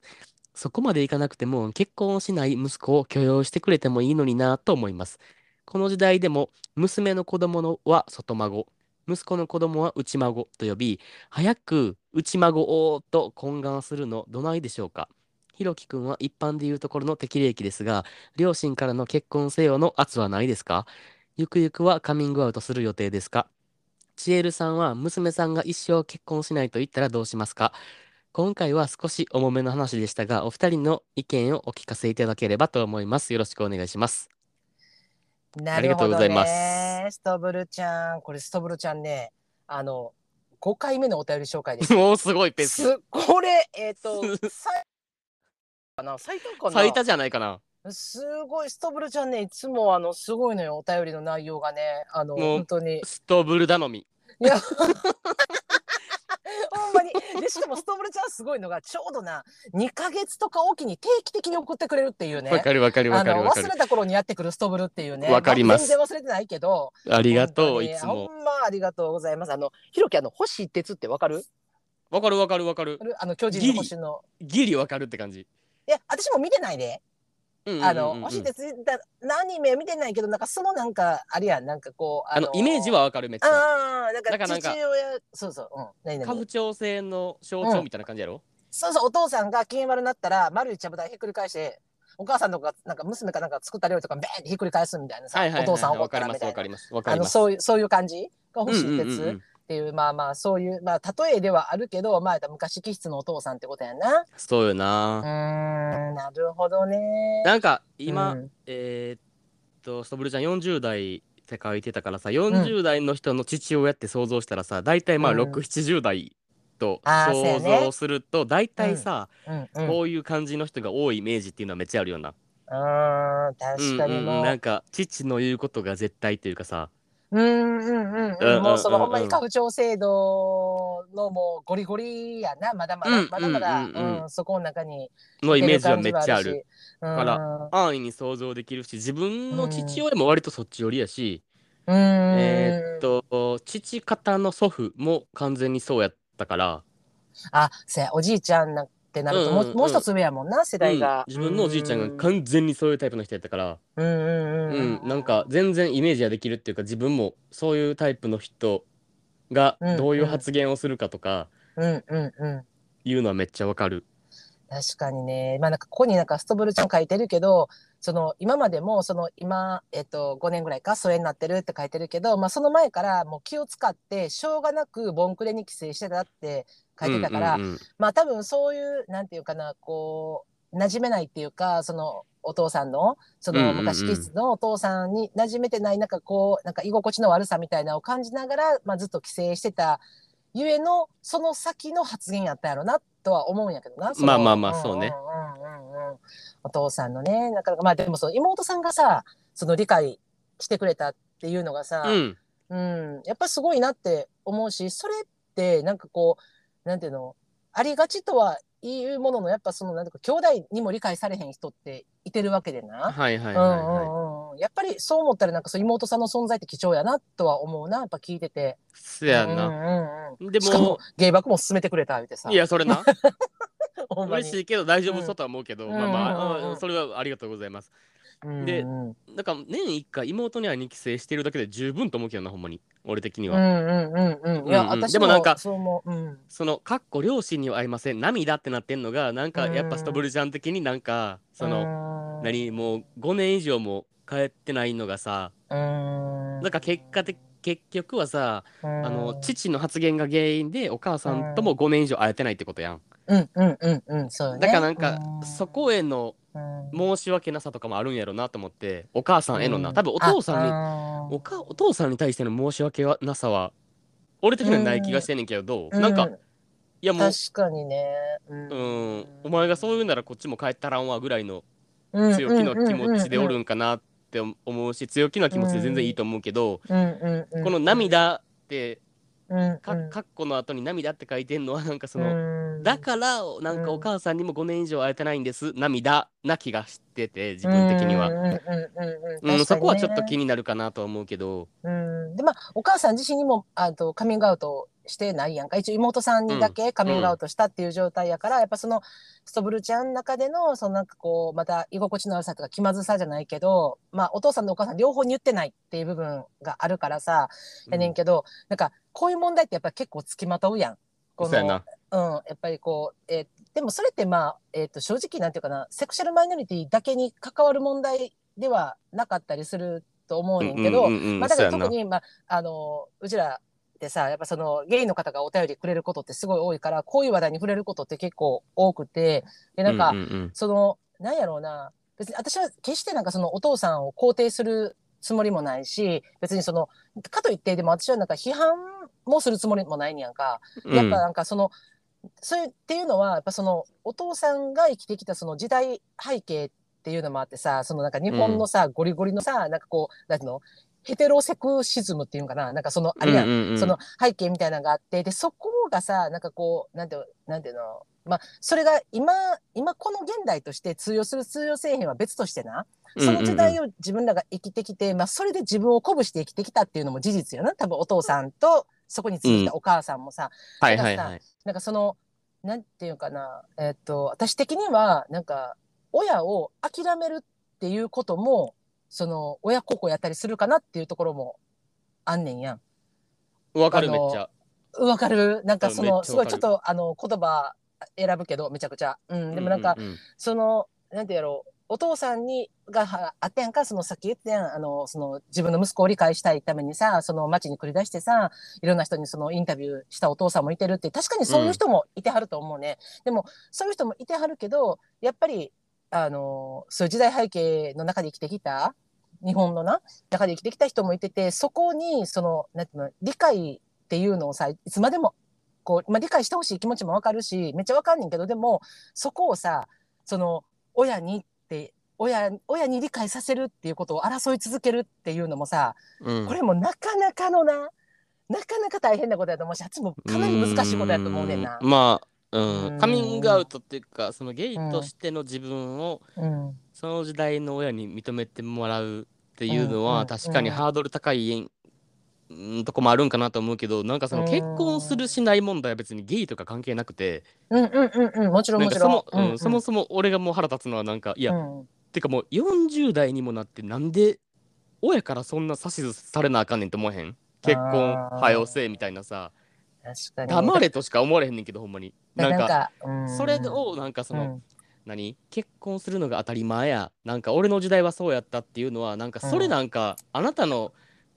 S1: そこまでいかなくても結婚をしない息子を許容してくれてもいいのになと思います。この時代でも娘の子供のは外孫、息子の子供は内孫と呼び、早く内孫をと懇願するのどないでしょうか。ひろきくんは一般でいうところの適齢期ですが、両親からの結婚せよの圧はないですか？ゆくゆくはカミングアウトする予定ですか？ちえるさんは娘さんが一生結婚しないと言ったらどうしますか？今回は少し重めの話でしたが、お二人の意見をお聞かせいただければと思います。よろしくお願いします。
S2: な
S1: ありがとうございます
S2: るほどねストブルちゃん、これストブルちゃんね、あの、5回目のお便り紹介です。<laughs>
S1: もうすごいペース。
S2: すこれ、えっ、と、<laughs> 最かな最多かな
S1: 最多じゃないかな。
S2: すごい、ストブルちゃんね、いつもあの、すごいのよ、お便りの内容がね。あの、
S1: もう
S2: 本当に。
S1: ストブル頼み。
S2: いや、<laughs> ほんまに。で、しかもストブルちゃんすごいのが、ちょうどな、2ヶ月とかおきに定期的に送ってくれるっていうね。
S1: わかるわかるわかるわかる
S2: 忘れ。た頃にやってくるストブルっていうね。
S1: わかります
S2: 全然忘れてないけど。
S1: ありがとう、いつも
S2: ほ。んまありがとうございます。あの、ひろき、あの、星一徹ってわかる？
S1: わかるわかるわかる。
S2: あの、巨人の星の。
S1: ギリわかるって感じ。
S2: いや、私も見てないで。あの、星一徹だ、アニメ見てないけど、なんかそのなんか、あれやん、なんかこう、
S1: あの、イメージはわかるめっちゃ。
S2: ああ、なんか父親、そうそう、うん、何
S1: 家
S2: 々
S1: 父長制の象徴みたいな感じやろ、
S2: そうそう、お父さんが機嫌悪なったら、丸いちゃぶ台ひっくり返して、お母さんとかなんか娘かなんか作った料理とかベーンってひっくり返すみたいなさ、お父さん怒
S1: わ
S2: ったみたいな。
S1: からりますわかりますわか
S2: あの
S1: ります。
S2: そういうそういう感じが欲しい鉄、
S1: うんうんうんうん
S2: っていうまあまあそういうまあ例えではあるけどまあ昔気質のお父さんってことやな。
S1: そうよな。ん
S2: なるほどね。
S1: なんか今、
S2: うん。
S1: えーっとストブルちゃん40代って書いてたからさ40代の人の父親って想像したらさ大体まあ
S2: うん。
S1: 670代と想
S2: ね。
S1: 像すると大体さ、
S2: うん。うん、
S1: こういう感じの人が多いイメージっていうのはめっちゃあるよな。
S2: うーん確かに
S1: うんうんなんか父の言うことが絶対っていうかさ
S2: うんうんうん
S1: うん。
S2: うんもうそのほんまに家父長制度のもうゴリゴリやな。まだまだ、
S1: うん
S2: まだまだ、
S1: うん。うんうん
S2: そこの中に
S1: のイメージはめっちゃある。
S2: る。か
S1: から安易に想像できるし自分の父親も割とそっち寄りやし、
S2: うん、
S1: えーっと父方の祖父も完全にそうやったから、
S2: あせや。おじいちゃんなんてなるとも,、
S1: うんうんうん。
S2: もう一つ上やもんな世代が、
S1: うん自分のおじいちゃんが完全にそういうタイプの人やったから、
S2: うんうん
S1: う
S2: うん。
S1: ん。なんか全然イメージはできるっていうか自分もそういうタイプの人が
S2: うん
S1: どういう発言をするかとか
S2: うんうんうん。
S1: いうのはめっちゃわかる。
S2: 確かにね。まあなんかここになんかストブルちゃん書いてるけどその今までもその今、えっと、5年ぐらいか疎遠になってるって書いてるけど、まあ、その前からもう気を使ってしょうがなくボンクレに帰省してたって書いてたから、
S1: うんうんうん。
S2: まあ多分そういうなんていうかなこう馴染めないっていうかそのお父さんのその昔気質のお父さんに馴染めてないなんかこうなんか居心地の悪さみたいなのを感じながら、まあ、ずっと帰省してたゆえのその先の発言やったやろなとは思うんやけどな。
S1: まあまあまあそうね
S2: んうんうんうんお父さんのねなかなかまあでもその妹さんがさその理解してくれたっていうのがさ、
S1: うん。
S2: うん、やっぱすごいなって思うしそれってなんかこうなんていうのありがちとは言うもののやっぱそのなんていうか兄弟にも理解されへん人っていてるわけでな。
S1: はいはいはい
S2: うん
S1: はい。
S2: うんうん、やっぱりそう思ったらなんかそう妹さんの存在って貴重やなとは思うなやっぱ聞いてて。
S1: そやな。
S2: うんうんうん、
S1: で
S2: しかも
S1: も
S2: 芸爆も進めてくれた言うてさ。
S1: いやそれな <laughs> 嬉しいけど大丈夫そうとは思うけど、
S2: うん
S1: まあまあ、
S2: うんうんうん
S1: うんそれはありがとうございます。
S2: うん
S1: で
S2: うん。
S1: なんか年一回妹に会いに帰省してるだけで十分と思うけどなほんまに。俺的には。
S2: うんうんうんうん。いや、
S1: うんうん。
S2: 私
S1: でもなんか
S2: そうん。
S1: そのかっこ両親には会いません。涙ってなってんのがなんかやっぱストブルちゃん的になんかその、
S2: の
S1: 何もう5年以上も帰ってないのがさ
S2: うん。
S1: なんか結果的結局はさ、
S2: あ
S1: あの父の発言が原因でお母さんとも5年以上会えてないってことやん。
S2: うんうんうんうん。そうよね。
S1: だからなんか
S2: うん。
S1: そこへの
S2: うん
S1: 申し訳なさとかもあるんやろなと思ってお母さんへのな、
S2: うん。
S1: 多分お父さんに
S2: あ
S1: おかお父さんに対しての申し訳なさは俺的にはない気がしてんねんけどどう、
S2: うん。
S1: なんか
S2: うん
S1: いやもう
S2: 確かにね。う
S1: うん。んお前がそう言うならこっちも帰ったらんわぐらいの
S2: うん。
S1: 強気の気持ちでおるんかなって思うし強気な気持ちで全然いいと思うけど、この涙って
S2: うん。
S1: か
S2: うん。
S1: かっこの後に涙って書いてんのはなんかその、
S2: うん
S1: だからなんか
S2: うん。
S1: お母さんにも5年以上会えてないんです涙な気がしてて自分的には、
S2: うんうんうんうん
S1: うんそこはちょっと気になるかなとは思うけど。
S2: うん。でまあお母さん自身にもあとカミングアウトしてないやんか。一応妹さんにだけカミングアウトしたっていう状態やから、やっぱそのストブルちゃんの中でのそのなんかこうまた居心地の悪さとか気まずさじゃないけどまあお父さんとお母さん両方に言ってないっていう部分があるからさやねんけど、なんかこういう問題ってやっぱり結構つきまとうやん。こ
S1: そう
S2: ん、やっぱりこう、えーでもそれってまあ、えー、と正直なんていうかなセクシャルマイノリティだけに関わる問題ではなかったりすると思うねんけど、
S1: うんうんうんうん
S2: まあ、だから特に、まあ、あのうちらってさやっぱそのゲイの方がお便りくれることってすごい多いからこういう話題に触れることって結構多くてでなんか、
S1: うんうんうん。
S2: そのなんやろうな別に私は決してなんかそのお父さんを肯定するつもりもないし別にそのかといってでも私はなんか批判もするつもりもないんやんか。やっぱなんかその、それっていうのはやっぱそのお父さんが生きてきたその時代背景っていうのもあってさそのなんか日本のさ、ゴリゴリのさなんかこうなんていうの？ヘテロセクシズムっていうのかな？なんかそのあれやん、
S1: うんうんうん。
S2: その背景みたいなのがあってでそこがさなんかこうなんていうなんていうの？まあそれが今今この現代として通用する通用せえへんは別としてなその時代を自分らが生きてきて、まあ、それで自分を鼓舞して生きてきたっていうのも事実よな。多分お父さんとそこについてきたお母さんもさ、
S1: はいはいはい。
S2: なんかそのなんていうかなえっと私的にはなんか親を諦めるっていうこともその親孝行やったりするかなっていうところもあんねんやん。
S1: わかるめっちゃ。
S2: わかる？なんかそのすごい
S1: ち
S2: ょっとあの言葉選ぶけどめちゃくちゃ。うん、でもなんか、
S1: うう
S2: そのなんてやろうお父さんにがあったやんかそのさっき言ったやん。あのその自分の息子を理解したいためにさその町に繰り出してさいろんな人にそのインタビューしたお父さんもいてるって確かにそういう人もいてはると思うね、でもそういう人もいてはるけどやっぱりあのそういう時代背景の中で生きてきた日本のな中で生きてきた人もいててそこにそのなんていうの理解っていうのをさいつまでもこう、まあ、理解してほしい気持ちもわかるしめっちゃわかんねんけどでもそこをさその親にって親親に理解させるっていうことを争い続けるっていうのもさ
S1: うん。
S2: これもなかなかのななかなか大変なことやと思うしあっちもかなり難しいことやと思うねんな。
S1: う。まあうん。
S2: うん。
S1: カミングアウトっていうかそのゲイとしての自分を
S2: うん。
S1: その時代の親に認めてもらうっていうのは確かにハードル高いうんとこもあるんかなと思うけどなんかその
S2: うん。
S1: 結婚するしない問題は別にゲイとか関係なくて
S2: うんうんうんうんもちろんもちろん。
S1: そもうんそもそも俺がもう腹立つのはなんかいや
S2: うん。
S1: てかもう40代にもなってなんで親からそんな指図されなあかんねんって思わへん？結婚
S2: あー。
S1: はよせみたいなさ。
S2: 確かに。
S1: 黙れとしか思われへんねんけどほんまに。なんか
S2: うん。
S1: それをなんかその、
S2: うん。
S1: 何？結婚するのが当たり前や。なんか俺の時代はそうやったっていうのはなんかそれなんか、あなたの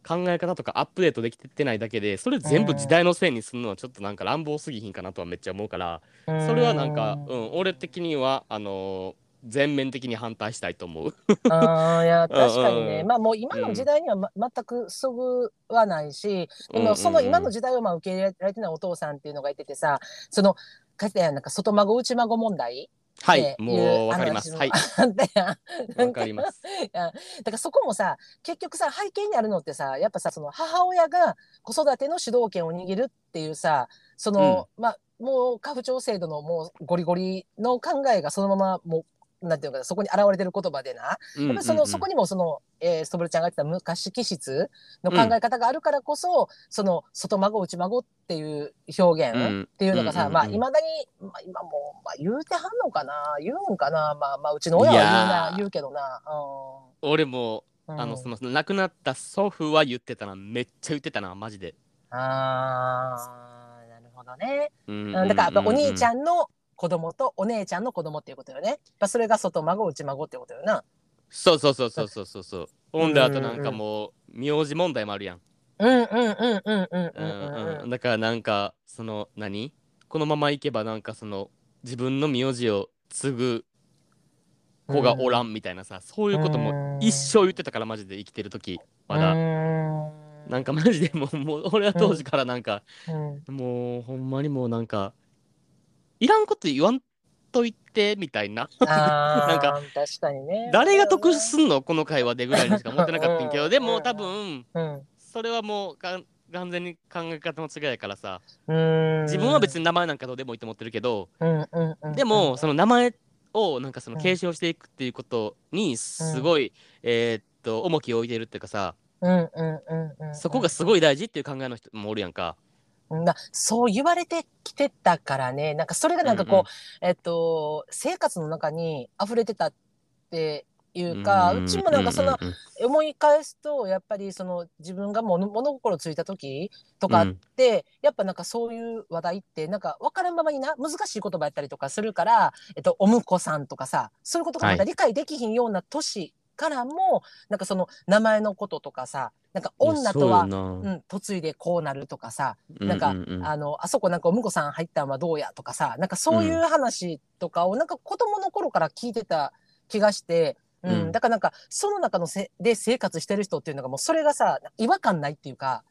S1: 考え方とかアップデートできてないだけでそれ全部時代のせいにするのはちょっとなんか乱暴すぎひんかなとはめっちゃ思うからそれはなんか、うん、俺的にはあのー全面的に反対したいと思う。
S2: あーいや <laughs> 確かにね、
S1: うんうん
S2: まあもう今の時代には、ま全くそぐわないし、でもその今の時代をまあ受け入れられてないお父さんっていうのがいててさそのかつてなんか外孫内孫問題
S1: はいも
S2: いう
S1: うわかります。はい <laughs> わかります。
S2: だからそこもさ結局さ背景にあるのってさやっぱさその母親が子育ての主導権を握るっていうさその、まあもう家父長制度のもうゴリゴリの考えがそのままもうなんていうのかなそこに現れてる言葉でな。やっぱりその、そこにもその、えー、ストブルちゃんが言ってた昔気質の考え方があるからこそ、その外孫内孫っていう表現っていうのがさ、
S1: うんうんうん。うん
S2: まあいまだに、まあ、今もう、まあ、言うてはんのかな？言うんかな？まあまあうちの親は言うな
S1: ー
S2: 言うけどな。
S1: 俺も
S2: うん、
S1: あのその亡くなった祖父は言ってたな。めっちゃ言ってたなマジで。
S2: あーなるほどね。
S1: うん
S2: だからお兄ちゃ
S1: ん。
S2: んの子供とお姉ちゃんの子供っていうことよね。やっぱそれが外孫内孫ってことよな。
S1: そうそうそうそうそうそうそう。ほんであとなんかもう名字問題もあるやん。
S2: うんうんうんうんうんうん
S1: だからなんかその何？このままいけばなんかその自分の名字を継ぐ子がおらんみたいなさ、そういうことも一生言ってたからマジで生きてる時まだ、なんかマジでもうもう俺は当時からなんか、
S2: うん
S1: もうほんまにもうなんかいらんこと言わんといてみたいな。
S2: な <laughs>
S1: なんか
S2: 確かにね。
S1: 誰が得すんのこの会話でぐらいにしか思ってなかったんやけど。でも多分
S2: うん。
S1: それはもうが完全に考え方の違いやからさ。
S2: うん。
S1: 自分は別に名前なんかどうでもいいと思ってるけど、
S2: うんうんうん
S1: でもその名前をなんかその
S2: うん。
S1: 継承していくっていうことにすごい、えーっと重きを置いてるっていうかさ。
S2: うんうんうんうん。
S1: そこがすごい大事っていう考えの人もおるやんか。
S2: うん。だそう言われてきてたからね。なんかそれがなんかこう、えっと生活の中に溢れてたっていうか、うちもなんかその、
S1: うん。うん
S2: 思い返すとやっぱりその自分が物物心ついた時とかっ
S1: うん。
S2: て、やっぱなんかそういう話題ってなんか分からんままにな難しい言葉やったりとかするから、えっと、お婿さんとかさそういうことがまた理解できひんような年からも、なんかその名前のこととかさなんか女とは、
S1: いう
S2: ん、嫁いでこうなるとかさ
S1: な
S2: なんか
S1: うううん。
S2: あのあそこなんかお婿さん入ったんはどうやとかさなんかそういう話とかをなんか子供の頃から聞いてた気がして、うん
S1: うん。
S2: だからなんかその中のせで生活してる人っていうのがもうそれがさ違和感ないっていうか、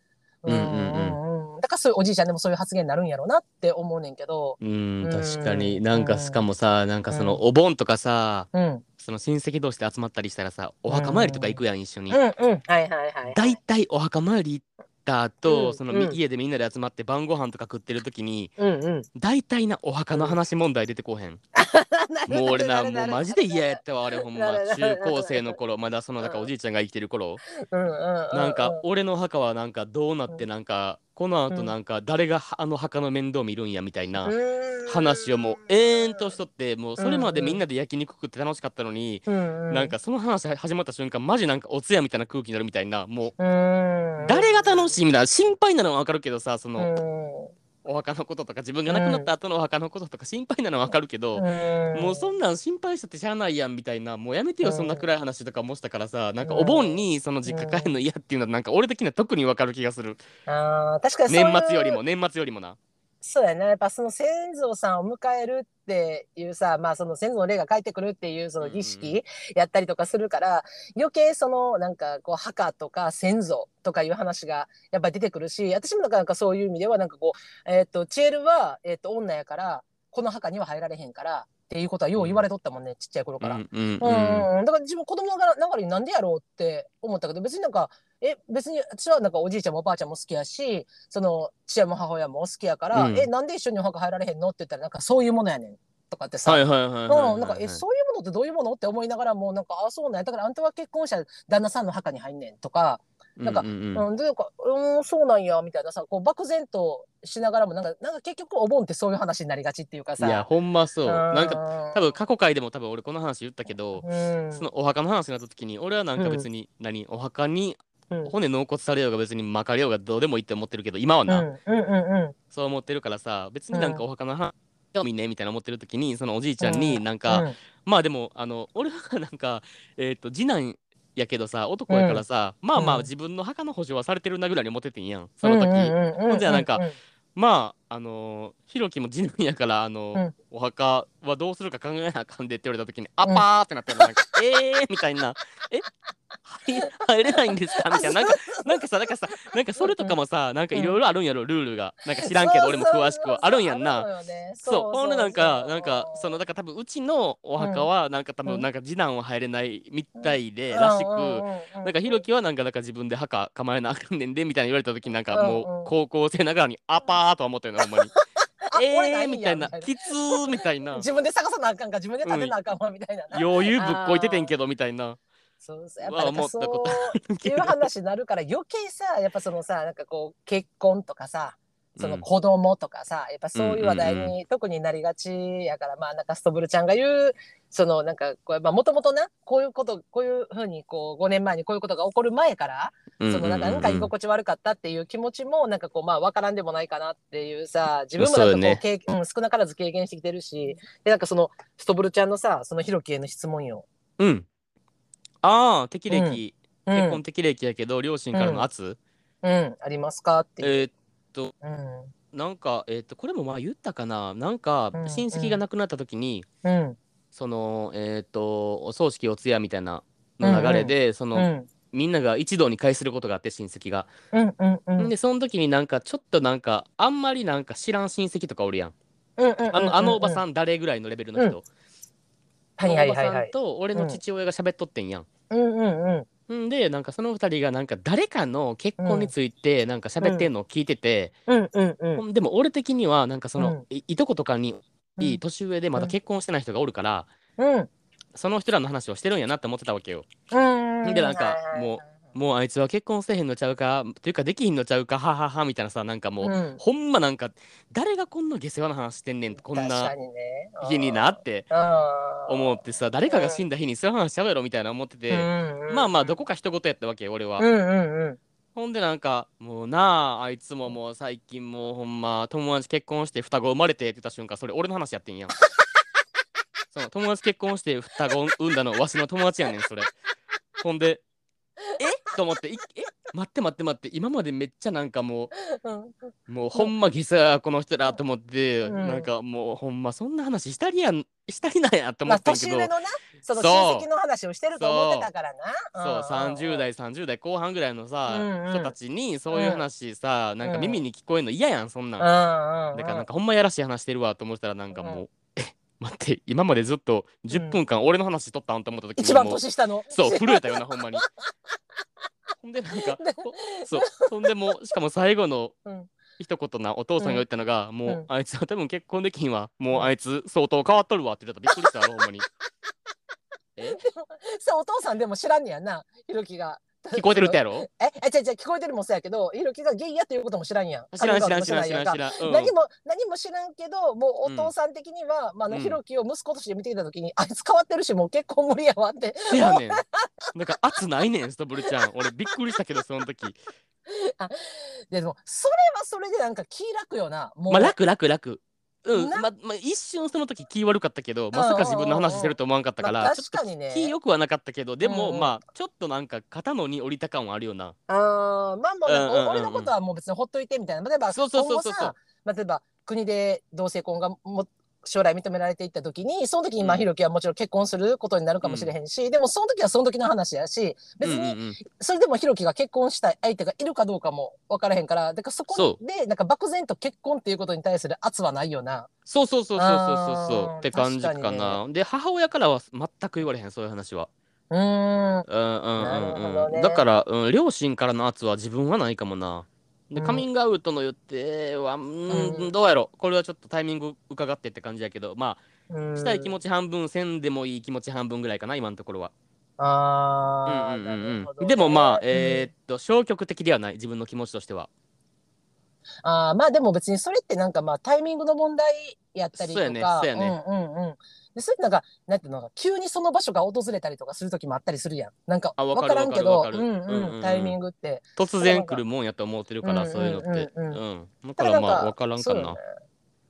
S1: うん。うんうん
S2: うんうんだからそういうおじいちゃんでもそういう発言になるんやろうなって思うねんけど、
S1: うん
S2: うん
S1: 確かに。なんかしかもさなんかその
S2: うん
S1: お盆とかさ
S2: うん、
S1: その親戚同士で集まったりしたらさお墓参りとか行くやん一緒に。
S2: うんうん。はいはいはい、
S1: 大体お墓参り行った後、
S2: うん
S1: その
S2: うん。
S1: 家でみんなで集まって晩ご飯とか食ってる時に
S2: うんうん。
S1: 大体なお墓の話問題出てこうへん、<laughs> <laughs> もう俺なもうマジで嫌やったわあれほんま。中高生の頃まだそのなんかおじいちゃんが生きてる頃。なんか俺の墓はなんかどうなってなんかこの後なんか誰があの墓の面倒見るんやみたいな話をもう延々としとってもうそれまでみんなで焼肉食って楽しかったのになんかその話始まった瞬間マジなんかお通夜みたいな空気になるみたいなもう
S2: うん。
S1: 誰が楽しいみたいな心配なのはわかるけどさその、
S2: うん
S1: お墓のこととか自分が亡くなった後のお墓のこととか心配なのはわかるけど、
S2: うん。
S1: もうそんなん心配したってしゃあないやんみたいなもうやめてよ
S2: うん。
S1: そんな暗い話とかもしたからさなんか
S2: うん
S1: お盆にその実家帰るの嫌っていうのはなんか俺的には特にわかる気がする。
S2: あー確かに
S1: 年末よりも年末よりもな
S2: そうやねやっぱその先祖さんを迎えるっていうさまあその先祖の霊が帰ってくるっていうその儀
S1: うんうん。
S2: 式やったりとかするから、余計そのなんかこう墓とか先祖とかいう話がやっぱり出てくるし私もなんかかそういう意味ではなんかこうえっ、とチエルは、えー、と女やからこの墓には入られへんからっていうことはよう言われとったもんね、ちっちゃい頃から。
S1: うんうん
S2: う
S1: うん。
S2: ん、だから自分子供ながらになんでやろうって思ったけど別になんかえ別に私はなんかおじいちゃんもおばあちゃんも好きやしその父親も母親も好きやから、
S1: うん。
S2: えなんで一緒にお墓入られへんの？って言ったらなんかそういうものやねんとかってさ、うん、なんかえそういうものってどういうもの？って思いながらもなんかあそうなんや。だからあんたは結婚したら旦那さんの墓に入んねんとか、なんか
S1: うんうん。うん
S2: うん、でなんかうんそうなんやみたいなさこう漠然としながらもなんかなんか結局お盆ってそういう話になりがちっていうかさ。
S1: いやほんまそう。なんか
S2: か
S1: 多分過去回でも多分俺この話言ったけど
S2: うん。
S1: そのお墓の話になった時に俺はなんか別に何？お墓に
S2: うん。
S1: 骨納骨されようが別に巻かれようがどうでもいいって思ってるけど今はな、
S2: うんうんうんうん。
S1: そう思ってるからさ別になんかお墓の話興味ねみたいな思ってる時にそのおじいちゃんになんか、
S2: うん。
S1: まあでもあの俺はなんかえっ、と次男やけどさ男やからさ、まあまあ
S2: うん。
S1: 自分の墓の保証はされてるなぐらいに思っててんやんその時、ほんじゃなんか
S2: うん
S1: まああのーひろきも次男やからあのー
S2: うん。
S1: お墓はどうするか考えなあかんでって言われた時に、あパーってなったのなんかえーみたいな。え？入 <laughs> 入れないんですか？みたいな。なんかなんかさなんかさなんかそれとかもさなんかいろいろあるんやろ？ルールが。なんか知らんけど俺も詳しくは。あるんやんな。
S2: そう。
S1: ほんでなんかなんか
S2: う
S1: そのだから多分うちのお墓はなんか多
S2: うん。
S1: 分なんか次男は入れないみたいでらしくなんかひろきはなんかなんか自分で墓構えなあかんねんでみたいな言われた時になんか
S2: うん
S1: も
S2: う
S1: 高校生ながらにあぱーとは思ったよなほんまに。え
S2: 俺な
S1: ー
S2: いんや
S1: みたいな。きつーみたいな。<laughs>
S2: 自分で探さなあかんか自分で立てなあかんわみたいなな、
S1: 余裕ぶっこいててんけどみたいな
S2: そうそう。やっぱなんかそ
S1: は思ったこと
S2: ういう話になるから余計さやっぱそのさなんかこう結婚とかさその
S1: うん
S2: 子供とかさ、やっぱそういう話題に特になりがちやから、まあなんかストブルちゃんが言うそのなんかこうまあもともとなこういうことこういうふうにこう5年前にこういうことが起こる前からそのなんかなんか居心地悪かったっていう気持ちもなんかこうまあ分からんでもないかなっていうさ自分もなんかこう経験、うん、少なからず経験してきてるしでなんかそのストブルちゃんのさそのひろきへの質問よ。
S1: うんああ適齢
S2: うん、
S1: 結婚適齢期やけど両親からの圧？
S2: うん、ありますか？って。いう。
S1: えー
S2: うん。
S1: なんかえっとこれもまあ言ったかな。なんか
S2: うん
S1: 親戚が亡くなった時に
S2: うん。
S1: そのえっとお葬式お通夜みたいなの流れでその
S2: うん。
S1: みんなが一堂に会することがあって親戚が。
S2: うんうんうん。
S1: でその時になんかちょっとなんかあんまりなんか知らん親戚とかおるやん。
S2: うんうんうん
S1: あのあのおばさ
S2: ん。
S1: ん誰ぐらいのレベルの人？
S2: はいはいはい
S1: あのおばさん
S2: はい。
S1: と俺の父親が喋っとってんやん。
S2: うんうんうん。
S1: んでなんかその二人がなんか誰かの結婚についてなんか喋ってんのを聞いてて、
S2: うん。うんうん
S1: でも俺的にはなんかその、
S2: うん。
S1: いいとことかに
S2: うん。
S1: 年上でまだ結婚してない人がおるから、
S2: うん。
S1: その人らの話をしてるんやなって思ってたわけよ。
S2: うん。
S1: でなんかももうあいつは結婚せえへんのちゃうかというかできひんのちゃうかはははみたいなさなんかもう、
S2: うん。
S1: ほんまなんか誰がこんな下世話な話してんねんこん
S2: 確
S1: な
S2: かにね。
S1: 日になって思ってさ誰かが死んだ日にそういう話しゃべろみたいな思ってて、
S2: うんうん
S1: まあまあどこか一言やったわけよ俺は。
S2: うんうんうん。
S1: ほんでなんかもうなああいつももう最近もうほんま友達結婚して双子生まれてって言った瞬間それ俺の話やってんやん。<laughs> その友達結婚して双子産んだのわしの友達やねんそれ。ほんでえ？と思ってい <laughs> え待って待って待って今までめっちゃなんかも
S2: うん。
S1: うもうほんまゲスやこの人らと思って、
S2: うん。
S1: なんかもうほんまそんな話したりやんしたりなんやと思
S2: まあ
S1: ってんけど、
S2: 年上のなその
S1: そう。
S2: 親戚の話をしてると思ってたからな。
S1: そう30代30代後半ぐらいのさ、
S2: うんうん。
S1: 人たちにそういう話さ、なんか耳に聞こえるの嫌やんそんなん。
S2: うんうん
S1: だからなんかほんまやらしい話してるわと思ったらなんかもう、え待って今までずっと10分間俺の話しとったんと思った時に
S2: 一番年下の。
S1: そう震えたよなほんまに。<laughs> ほんでなんかほ <laughs> そう。そんでもうしかも最後の
S2: うん。
S1: 一言なお父さんが言ったのが、もう、
S2: うん
S1: あいつは <laughs> 多分結婚できひんわ。もうあいつ相当変わっとるわって言ってた。びっくりしたわほんまに。<laughs> え？
S2: そうお父さんでも知らんねやなひろきが
S1: 聞こえてるってやろ？
S2: ええじゃじゃ聞こえてるもそうやけどひろきがゲイやっていうことも知らんやん。
S1: 知らん知らん知らん知らん知らん
S2: 何も何も知らんけどもうお父さん的には、まああの
S1: うん。
S2: ひろきを息子として見てきた時に、あいつ変わってるしもう結婚無理やわって。
S1: せやねん。なんか圧ないねん、ストブルちゃん。俺びっくりしたけど、その時。<laughs>
S2: でもそれはそれでなんか気楽よなもう、
S1: まあ楽楽楽。うん、
S2: な
S1: ままあ一瞬その時気悪かったけど、まさか自分の話してると思わんかったから、
S2: まあ
S1: ちょっと
S2: 確かにね
S1: 気良くはなかったけど、でも、まあちょっとなんか肩のに降りた感はあるよな。
S2: あーまあもう、
S1: うんうんうんうん。
S2: 俺のことはもう別にほっといてみたいな。例えば
S1: そうそうそうそう。
S2: 例えば国で同性婚がも将来認められていった時にその時にまあ
S1: うん。
S2: ひろきはもちろん結婚することになるかもしれへんし、でもその時はその時の話やし別に
S1: うんうんうん。
S2: それでもひろきが結婚したい相手がいるかどうかも分からへんからだからそこ
S1: そ
S2: でなんか漠然と結婚っていうことに対する圧はないよな。
S1: そうそうそうそうそうそうって感じか
S2: 確
S1: な。で母親からは全く言われへんそういう話は。
S2: うーん。
S1: うんうんうん
S2: ね。
S1: だから、うん、両親からの圧は自分はないかもな。で
S2: うん。
S1: カミングアウトの予定は、うん
S2: うん。
S1: どうやろ？これはちょっとタイミング伺ってって感じやけどま
S2: うん。
S1: あしたい気持ち半分せんでもいい気持ち半分ぐらいかな今のところは。
S2: あー
S1: うんうんうんうん、でもまあえーっと消極的ではない？自分の気持ちとしては。
S2: あーまあでも別にそれってなんかまあタイミングの問題やったりとか。
S1: そうやねそうやね。
S2: うんうんうんでそれってなんかなんていうのか急にその場所が訪れたりとかする時もあったりするやん。なんか
S1: あわ
S2: 分からんけどう
S1: わかるわかる。
S2: ん
S1: うんうんうん
S2: うん。タイミングって。
S1: 突然来るもんやと思ってるから
S2: うん
S1: そういうのって。
S2: うんうん
S1: うんだからまあ分からんかな。
S2: そうよね。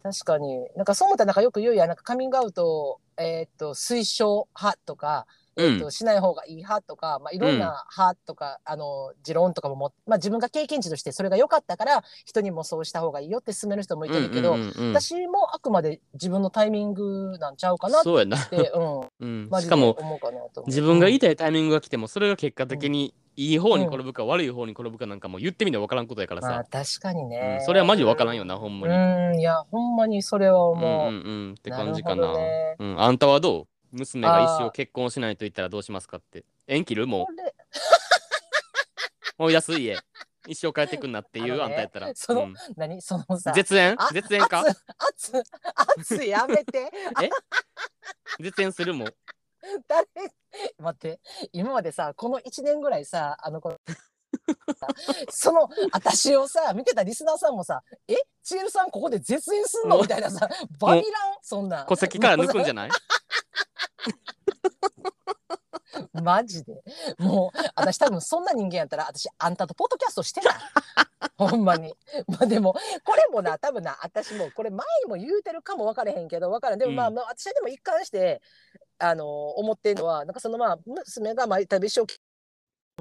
S2: 確かに。なんかそう思ったらなんかよく言うやん。なんかカミングアウトをえーっと推奨派とかえーっと
S1: うん。
S2: しない方がいい派とか、まあ、いろんな派とか、あの持論とかもも、まあ、自分が経験値としてそれが良かったから人にもそうした方がいいよって勧める人もいてるけど、
S1: うんうんうんうん。
S2: 私もあくまで自分のタイミングなんちゃうかなっ
S1: そうやな。<laughs>
S2: て、うん、
S1: うん、しかも。自分が言い
S2: た
S1: たいタイミングが来てもそれが結果的にいい方に転ぶか悪い方に転ぶかなんかもう言ってみて分からんことやから
S2: まあ
S1: さ、
S2: 確かにね、
S1: うん。それはマジ分からんよなほんまに。
S2: うん。いやほんまにそれは
S1: うん
S2: 思う。
S1: うんうんって感じか
S2: な。ね。
S1: うん、あんたはどう？娘が一生結婚しないと言ったらどうしますかって。縁切る？もう。もう安い家。一生帰ってくんなっていうあ,、んたやったら。
S2: その
S1: うん。
S2: 何？<laughs> そのさ
S1: 絶縁？
S2: あ
S1: 絶縁か？
S2: 圧圧圧やめて。<laughs>
S1: 絶縁するもん。<laughs>
S2: 誰？待って。今までさこの1年ぐらいさあのこ <laughs> その私をさ見てたリスナーさんもさ「えちえるさんここで絶縁すんの?」みたいなさ <laughs> バビラン？そんな。
S1: 戸籍から抜くんじゃない？<laughs>
S2: マジで。もう私多分そんな人間やったら私あんたとポッドキャストしてない。ほんまに。まあでもこれもな多分な私もこれ前にも言うてるかも分からへんけど分からん。でもまあ、
S1: うん。
S2: まあ私はでも一貫してあの思ってるのはなんかそのまあ娘がまあ一生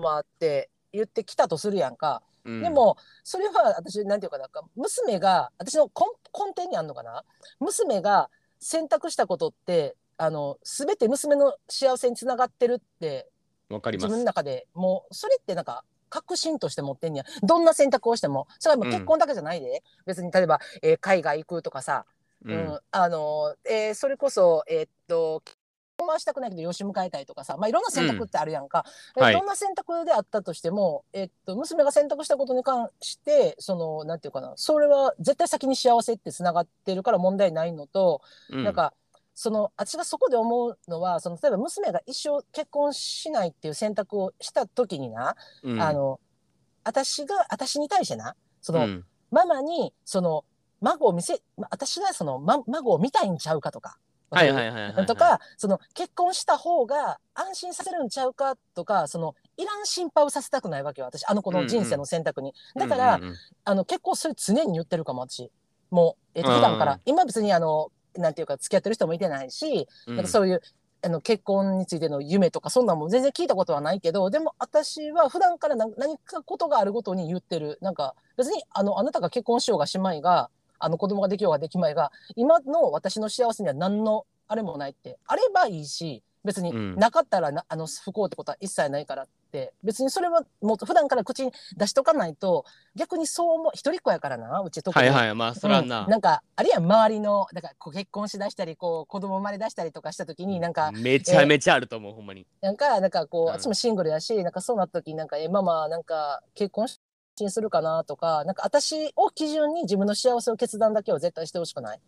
S2: まあって言ってきたとするやんか、
S1: うん。
S2: でもそれは私なんていうかなんか娘が私の根根底にあるのかな？娘が選択したことってあの全て娘の幸せにつながってるって
S1: わかります。
S2: 自分の。中でもうそれってなんか確信として持ってんねや。どんな選択をしても。それはもう結婚だけじゃないで、別に例えば、えー海外行くとかさ、
S1: う
S2: うんん。あのえーそれこそえーっと結婚はしたくないけど養子迎えたいとかさ、まあ、いろんな選択ってあるやんか、え
S1: はい。
S2: どんな選択であったとしても、えーっと娘が選択したことに関してそのなんていうかなそれは絶対先に幸せってつながってるから問題ないのと、
S1: うん。
S2: なんかその私がそこで思うのはその例えば娘が一生結婚しないっていう選択をした時にな、
S1: うん。
S2: あの私が私に対してなその、
S1: うん。
S2: ママにその孫を見せま私がその、ま、孫を見たいんちゃうかとか。
S1: はいはいはい。
S2: と。かその結婚した方が安心させるんちゃうかとかそのいらん心配をさせたくないわけよ私。あの子の人生の選択に、だから、
S1: うんうん。うん
S2: あの結構それ常に言ってるかも私も。う、えっと
S1: うん
S2: 普段から。今別にあのなんていうか付き合ってる人もいてないし、
S1: うん。
S2: なんかそういうあの結婚についての夢とかそんなんも全然聞いたことはないけどでも私は普段から何何かことがあるごとに言ってる。なんか別にあのあなたが結婚しようがしまいがあの子供ができようができまいが今の私の幸せには何のあれもないって。あればいいし別に
S1: うん。
S2: なかったらな、あの不幸ってことは一切ないからって。別にそれはもっと普段から口に出しとかないと逆にそう思う一人っ子やからなうち特に。
S1: はいはいまあそらな。
S2: うん、なんかあるいは周りのだからこう結婚しだしたりこう子供生まれだしたりとかした時になんか、
S1: めちゃめちゃあると思うほんまに。
S2: なんかなんかこう、
S1: うん。
S2: 私もシングルやしなんかそうなった時になんかえママなんか結婚しするかなとかなんか私を基準に自分の幸せを決断だけは絶対してほしくない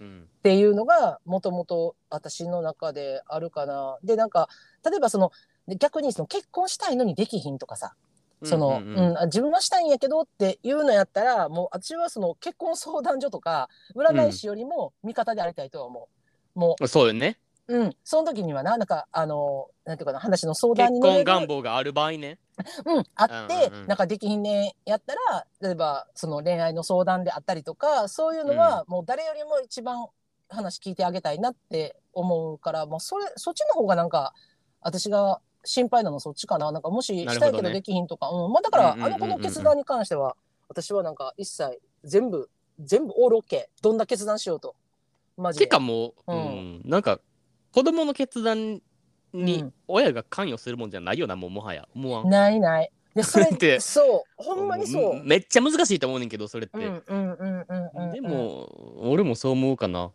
S1: うん
S2: っていうのがもともと私の中であるかな。でなんか例えばそので逆にその結婚したいのにできひんとかさその、うんん
S1: ううん
S2: あ自分はしたいんやけどっていうのやったらもう私はその結婚相談所とか占い師よりも味方でありたいとは思う。も
S1: そうよね。
S2: う、うん、その時にはななんかあのなんていうかな話の相
S1: 結
S2: 談に乗れる
S1: 婚願望がある場合ね。
S2: うん、あって、
S1: うんうんうん。
S2: なんかできひんねんやったら例えばその恋愛の相談であったりとかそういうのはもう誰よりも一番話聞いてあげたいなって思うから、まあ、それそっちの方がなんか私が心配なのそっちかな。なんかもし
S1: なるほどね。
S2: したいけどできひんとか、うん。まあ、だから、
S1: うんうんうんうん。
S2: あの子の決断に関しては私はなんか一切全部全部オールオッケー。どんな決断しようと。マジで。
S1: てかもう、
S2: う
S1: うん。ん、なんか子供の決断
S2: う
S1: に
S2: ん
S1: 親が関与するもんじゃないよな、もうもはや。思わん。
S2: ないないでそれ <laughs>
S1: って
S2: そうほんまにそう
S1: めめっちゃ難しいと思うねんけど、それって。
S2: うんうんうんうんうん
S1: でも、俺もそう思うかな。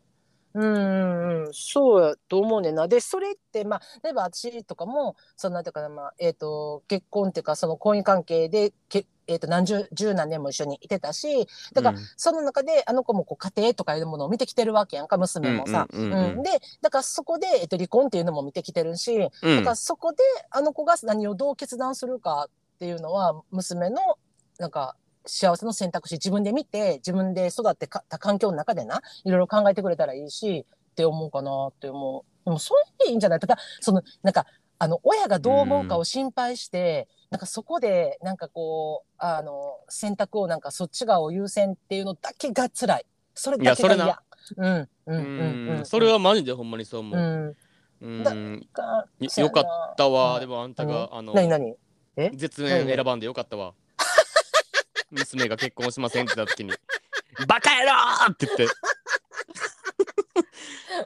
S2: うんうんうん、そうやと思うねんな。で、それって、まあ、例えば私とかも、そのなんていうかな、まあ、えっ、と、結婚っていうか、その婚姻関係で、けえっ、と、何十、十何年も一緒にいてたし、だから、
S1: うん。
S2: その中で、あの子もこう家庭とかいうものを見てきてるわけやんか、娘もさ。で、だからそこで、えっ、と、離婚っていうのも見てきてるし、
S1: うん。
S2: だからそこで、あの子が何をどう決断するかっていうのは、娘の、なんか、幸せの選択肢自分で見て自分で育ってかた環境の中でないろいろ考えてくれたらいいしって思うかなって思う。でもそれでいいんじゃない？ただそのなんかあの親がどう思うかを心配して、なんかそこでなんかこうあの選択をなんかそっち側を優先っていうのだけが辛い。それだけが嫌
S1: いや
S2: うんうん
S1: う
S2: うん。うん
S1: んそれはマジでほんまにそう思
S2: う。
S1: う。
S2: ん。
S1: うん。
S2: か
S1: よよかったわ。
S2: うん。
S1: でもあんたが、あの、
S2: 何何？
S1: 絶縁選ばんでよかったわ。<laughs> 娘が結婚しませんって言った時に、バカ野郎って言って、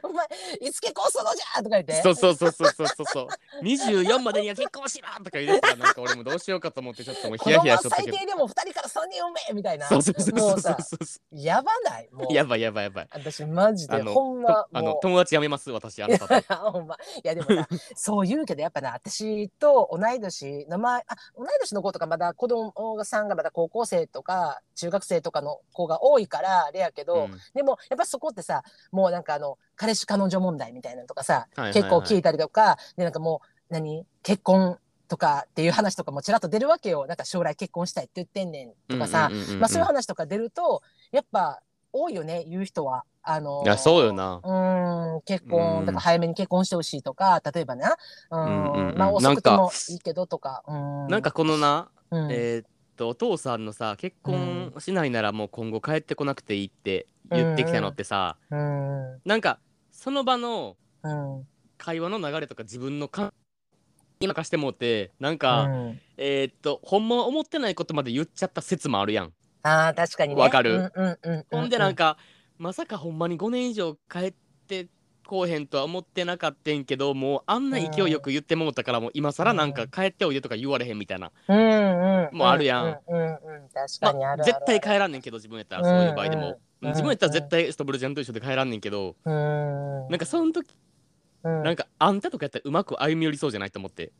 S2: お前いつ結婚するのじゃ！とか言って。
S1: そうそうそうそうそうそう。そう、24までには結婚しろとか言ってたら、なんか俺もどうしようかと思って、ちょっともうヒヤヒヤしとったけど。
S2: 最低でも2人から3人産めみたいな。
S1: そうそうそうそう
S2: もうさ
S1: そうそ
S2: やばない？もう。
S1: う。やばいやばいやばい。
S2: 私マジでほんま
S1: とあの友達やめます、私、あなたと。<laughs>
S2: ほんま。いやでもさそう言うけどやっぱな私と同い年の前あ同い年の子とかまだ子供さんがまだ高校生とか中学生とかの子が多いからあれやけど、
S1: うん。
S2: でもやっぱそこってさもうなんかあの彼氏彼女問題みたいなのとかさ、結構聞いたりとかでなんかもう何？結婚とかっていう話とかもちらっと出るわけよ。なんか将来結婚したいって言ってんねんとかさ、まあ、そういう話とか出るとやっぱ多いよね言う人は。あのー
S1: いやそうよな。
S2: うん結
S1: うん。
S2: 婚だから早めに結婚してほしいとか例えばな。うん
S1: うんうんうん。
S2: まあ遅くてもいいけどとか。うん。
S1: なんかこのな、
S2: うん。
S1: えーっとお父さんのさ結婚しないならもう今後帰ってこなくていいって言ってきたのってさ、
S2: うん。
S1: なんかその場の
S2: うん。
S1: 会話の流れとか自分の感に任してもうてなんか、
S2: うん。
S1: えーっとほんまは思ってないことまで言っちゃった説もあるやん。
S2: あー確かにね。
S1: わかる？
S2: うんうん
S1: ほんでなんか、まさかほんまに5年以上帰ってこうへんとは思ってなかったんけどもうあんな勢いよく言ってもうたからもう今更なんか帰っておいでとか言われへんみたいな、
S2: うんうん
S1: もうあるやん。
S2: うんうんうん。確
S1: ま
S2: かにあるある。
S1: 絶対帰らんねんけど自分やったらそういう場合でも、自分やったら絶対ストブルちゃんと一緒で帰らんねんけど、
S2: うん。
S1: なんかその時
S2: うん。
S1: なんかあんたとかやったらうまく歩み寄りそうじゃないと思って。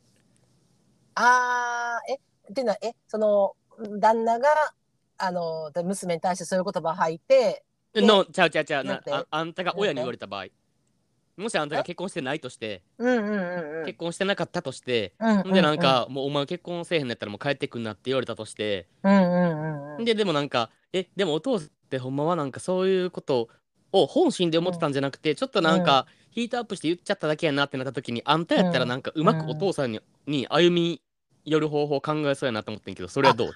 S2: あーえっていうのはえその旦那があの娘に対してそういう言葉吐いてえ
S1: のちゃうちゃうちゃう。なああんたが親に言われた場合。もしあんたが
S2: え
S1: 結婚してないとして
S2: うんうんうんうん。
S1: 結婚してなかったとして
S2: うん
S1: ほんでなんかもうお前結婚せえへんのやったらもう帰ってくんなって言われたとして。
S2: うんうんうんうん。
S1: ででもなんかえでもお父さんってほんまはなんかそういうことを本心で思ってたんじゃなくてちょっとなんかヒートアップして言っちゃっただけやなってなった時にあんたやったらなんかうまくお父さんにに歩み寄る方法を考えそうやなと思ってんけどそれはどう？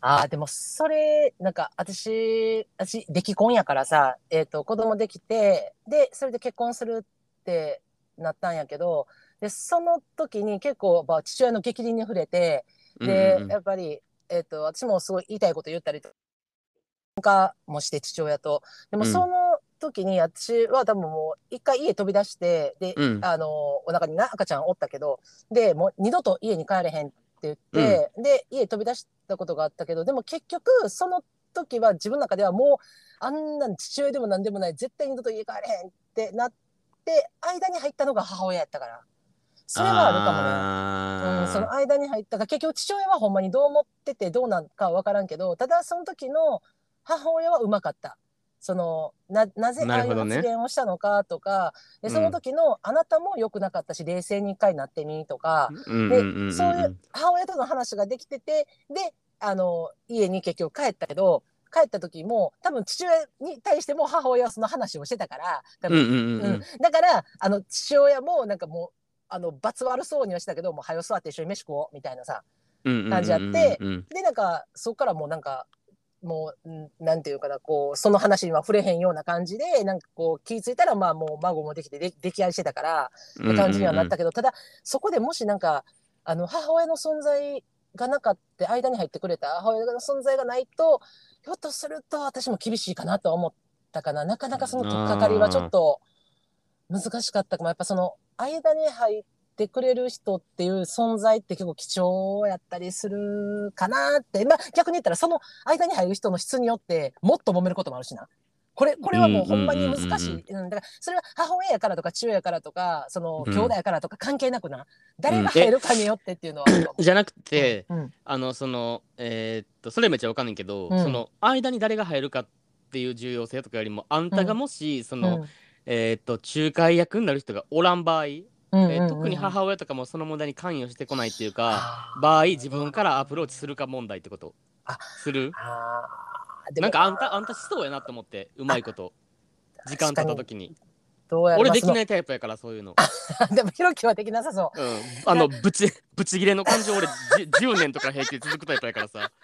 S2: あーでもそれなんか私私出来婚やからさ、えー、と子供できてでそれで結婚するってなったんやけどでその時に結構、まあ、父親の激鱗に触れてで、
S1: うんうんうん。
S2: やっぱり、えー、と私もすごい言いたいこと言ったりとかもして父親と。でも
S1: うん。
S2: その時に私は多分もう一回家飛び出してで、
S1: うん。
S2: あのお腹にな赤ちゃんおったけどでもう二度と家に帰れへんって言って、で家飛び出したことがあったけどでも結局その時は自分の中ではもうあんなん父親でも何でもない絶対二度と家帰れへんってなって間に入ったのが母親やったから。それはあるかもね。うん、その間に入った。から結局父親はほんまにどう思っててどうなんかは分からんけどただその時の母親はうまかった。そのななぜああいう発言をしたのかとか、でその時のあなたも良くなかったし冷静に一回なってみとか、で
S1: うんうんうんうん。
S2: そういう母親との話ができててであの家に結局帰ったけど帰った時も多分父親に対しても母親はその話をしてたから多分。
S1: うんうんうん
S2: うん。だからあの父親もなんかもうあの罰悪そうにはしたけどもう早よ座って一緒に飯食おうみたいなさ
S1: うん
S2: 感じやって
S1: うんうん。
S2: でなんかそこからもうなんかもううんなんていうかなこうその話には触れへんような感じでなんかこう気づいたらまあもう孫もできてで溺愛してたから
S1: うん
S2: って感じにはなったけど、ただそこでもしなんかあの母親の存在がなかった間に入ってくれた母親の存在がないとひょっとすると私も厳しいかなとは思ったかな。なかなかその取っかかりはちょっと難しかったかも。やっぱその間に入ってくれる人っていう存在って結構貴重やったりするかなって、まあ、逆に言ったらその間に入る人の質によってもっと揉めることもあるしな。これこれはもうほんまに難しい。うん、だからそれは母親やからとか父親やからとかその
S1: うん。
S2: 兄弟やからとか関係なくな、誰が入るかによってっていうのは。<coughs>
S1: じゃなくて、
S2: うん。
S1: あのそのえーっとそれめっちゃわかんないけど、
S2: うん。
S1: その間に誰が入るかっていう重要性とかよりもあんたがもし、その、えーっと仲介役になる人がおらん場合、
S2: うん
S1: えー特に母親とかもその問題に関与してこないっていうか、場合自分からアプローチするか問題ってこと？
S2: あ
S1: する？なんかあんたあんたしそうやなと思ってうまいこと。時間経った時に。
S2: どうやら
S1: 俺でき
S2: まあ
S1: ないタイプやからそういうの、
S2: でもひろきはできなさそう。
S1: うん、あのブチブチギレの感情俺じ10年とか平気で続くタイプやからさ。<laughs>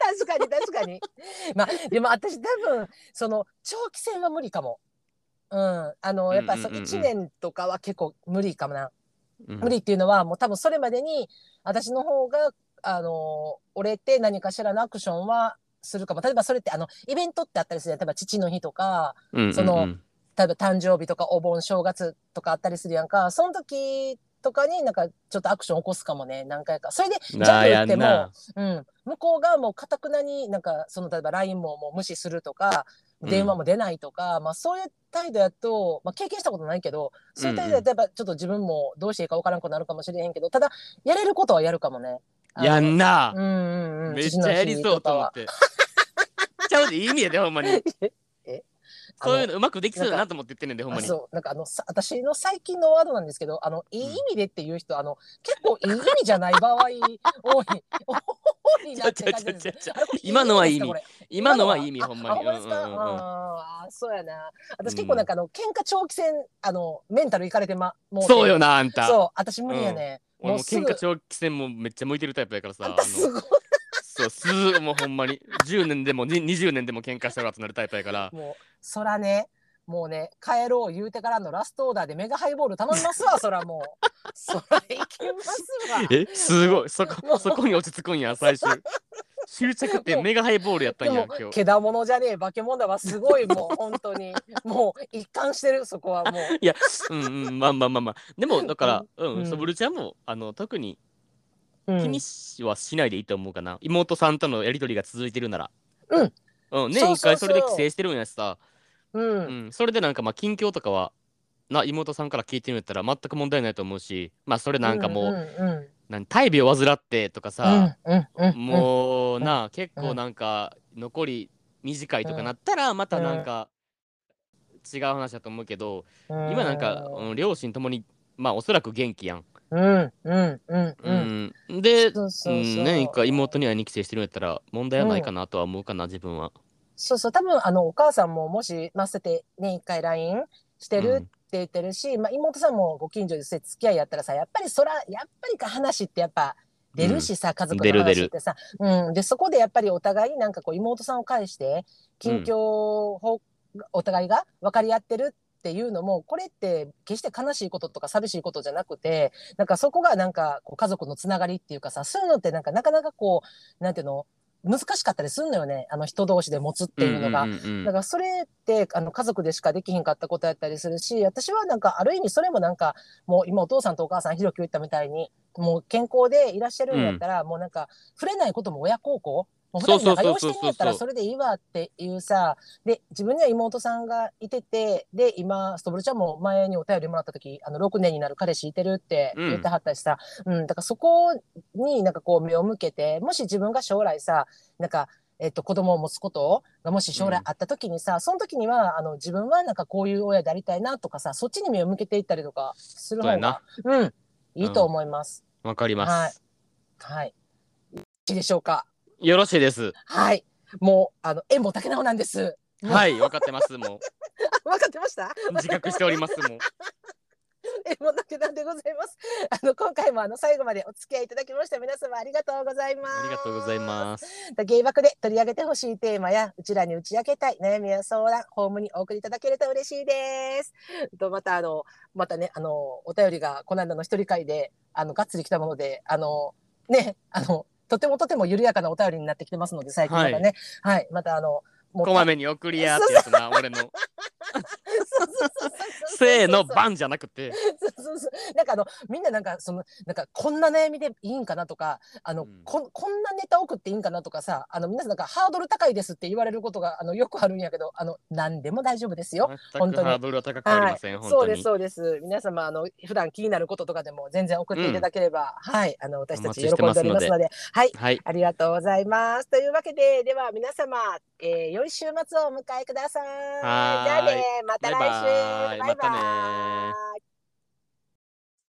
S2: 確かに確かに。まあでも私多分その長期戦は無理かも。うん、あのやっぱそ
S1: うんうん。うんうん
S2: 1年とかは結構無理かもな。
S1: うん。
S2: 無理っていうのはもう多分それまでに私の方があの俺って何かしらのアクションはするかも。例えばそれってあのイベントってあったりする例えば父の日とかその例えば誕生日とかお盆正月とかあったりするやんか。その時とかになんかちょっとアクション起こすかもね。何回か。それでじゃ
S1: な。あ
S2: 言ってもうん、向こうがもうかたくなになんかその例えば LINE ももう無視するとか
S1: うん
S2: 電話も出ないとか、まあそういう態度やと、まあ、経験したことないけどそういう態度やとやっぱちょっと自分もどうしていいか分からんくなるかもしれへんけどただやれることはやるかもね。
S1: やんな、
S2: うんうんうん、
S1: めっちゃやりそうと思って。ちゃうでいい意味やでほんまに。
S2: え <laughs>
S1: そういうのうまくできそうだなと思って言ってんねんでほんまに。
S2: あそうなんかあのさ私の最近のワードなんですけどあのいい意味でっていう人、あの結構いい意味じゃない場合多い <laughs> 多いなって感じです
S1: ちゃうちゃうちゃう
S2: あれこれ
S1: 今のはいい意味。今のはいい意味ほんまに。
S2: あほんまですか、
S1: うんうんうんうん。
S2: あーそうやな。私結構なんかあの喧嘩長期戦あのメンタルいかれてまも
S1: そうよなあんた。
S2: そう私無理やね、
S1: 俺もう喧嘩長期戦もめっちゃ向いてるタイプやからさ。
S2: あんたすごい。
S1: そうすぐもうほんまに。10年でもに20年でも喧嘩したらとなるタイプやから。
S2: もうそらね。もうね帰ろう言うてからのラストオーダーでメガハイボール頼みますわ <laughs> そらもう。そらいきますわ。
S1: えすごい。そ
S2: も
S1: こ
S2: う。
S1: そこに落ち着くんや最終。終着ってメガハイボールやったんや今日。
S2: けだものじゃねえ化け物だわすごいもう本当に。もう一貫してるそこはもう。<laughs>
S1: いやうんうんまあまあまあまあ。でもだからうん、
S2: うん
S1: そぶるちゃんもあの特に
S2: うん。
S1: 気にしはしないでいいと思うかな、妹さんとのやりとりが続いてるなら。
S2: うん、
S1: うん、ね
S2: そうそうそう。
S1: 一回それで規制してるんやしさ。
S2: うん。
S1: うん、それでなんかまあ近況とかはな妹さんから聞いてみたら全く問題ないと思うしまあそれなんかもう、
S2: うん
S1: 大病を患ってとか
S2: うん
S1: さ、
S2: う
S1: もうな、結
S2: うん
S1: 構なんか残り短いとかなったらまたなんか違う話だと思うけど、
S2: うん
S1: 今なんか、うん、両親ともにまあおそらく元気やん。
S2: うんうんうん
S1: う
S2: うん。
S1: ん、で
S2: そうそうそう。
S1: うんね一回妹にはに帰省してるんやったら問題はないかなとは思うかな、自分は。
S2: そうそう多分あのお母さんももしませてね一回 LINE してるって言ってるし、まあ、妹さんもご近所で付き合いやったらさやっぱりそらやっぱりか話ってやっぱ出るしさ、家族の
S1: 出る出る。
S2: 話ってさ、うん、でそこでやっぱりお互いなんかこう妹さんを介して近況をお互いが分かり合ってるっていうのもこれって決して悲しいこととか寂しいことじゃなくてなんかそこがなんかこう家族のつながりっていうかさそういうのってなんかなかなかこうなんていうの難しかったりすんのよねあの人同士で持つっていうのが。
S1: んんうん
S2: だからそれってあの家族でしかできひんかったことやったりするし私はなんかある意味それもなんかもう今お父さんとお母さんひろき言ったみたいにもう健康でいらっしゃるんやったら、もうなんか触れないことも親孝行もう二人仲良してんやったらそれでいいわっていうさで自分には妹さんがいててで今ストブルちゃんも前にお便りもらった時あの6年になる彼氏いてるって言ってはったしさ、うんだからそこになんかこう目を向けてもし自分が将来さなんかえっと、子供を持つことがもし将来あった時にさ、その時にはあの自分はなんかこういう親でありたいなとかさそっちに目を向けていったりとかする
S1: そうや
S2: 方が
S1: な。
S2: うんいいと思います。
S1: わかりま
S2: はい
S1: す。
S2: はい。いいでしょうか。
S1: よろしいです。
S2: はい。もうあの縁も竹縄なんです。
S1: はい、わかってます。も
S2: 分 <laughs> かってました？
S1: う、自覚しております。もう。<laughs>
S2: えもうだけなんでございます。あの今回もあの最後までお付き合いいただきました皆様ありがとうございます。
S1: ありがとうございます。
S2: す。芸爆で取り上げてほしいテーマやうちらに打ち明けたい悩みや相談ホームにお送りいただけると嬉しいです。とまたあのまたねあのお便りがこの間の一人会であのがっつり来たものであのねあのとてもとても緩やかなお便りになってきてますので最近またね。はい、またあの
S1: こまめに送りやってやつな、俺の。せーの、バンじゃなくて。
S2: そうそうそうなんかあのみんななんかそのなんかこんな悩みでいいんかなとかあの、
S1: うん
S2: こんこんなネタ送っていいんかなとかさあの皆さんなんかハードル高いですって言われることがあのよくあるんやけどあの何でも大丈夫ですよ。
S1: 全
S2: 本当に
S1: くハードルは高くありません。本当に
S2: そうです。そうです皆様あの普段気になることとかでも全然送っていただければ、はいあの私たち喜んでおりますのではい
S1: はい。
S2: ありがとうございます。というわけで、では皆様、えー、良い週末をお迎えください。
S1: はーい
S2: じゃあね、また来週。
S1: バイバーイまたね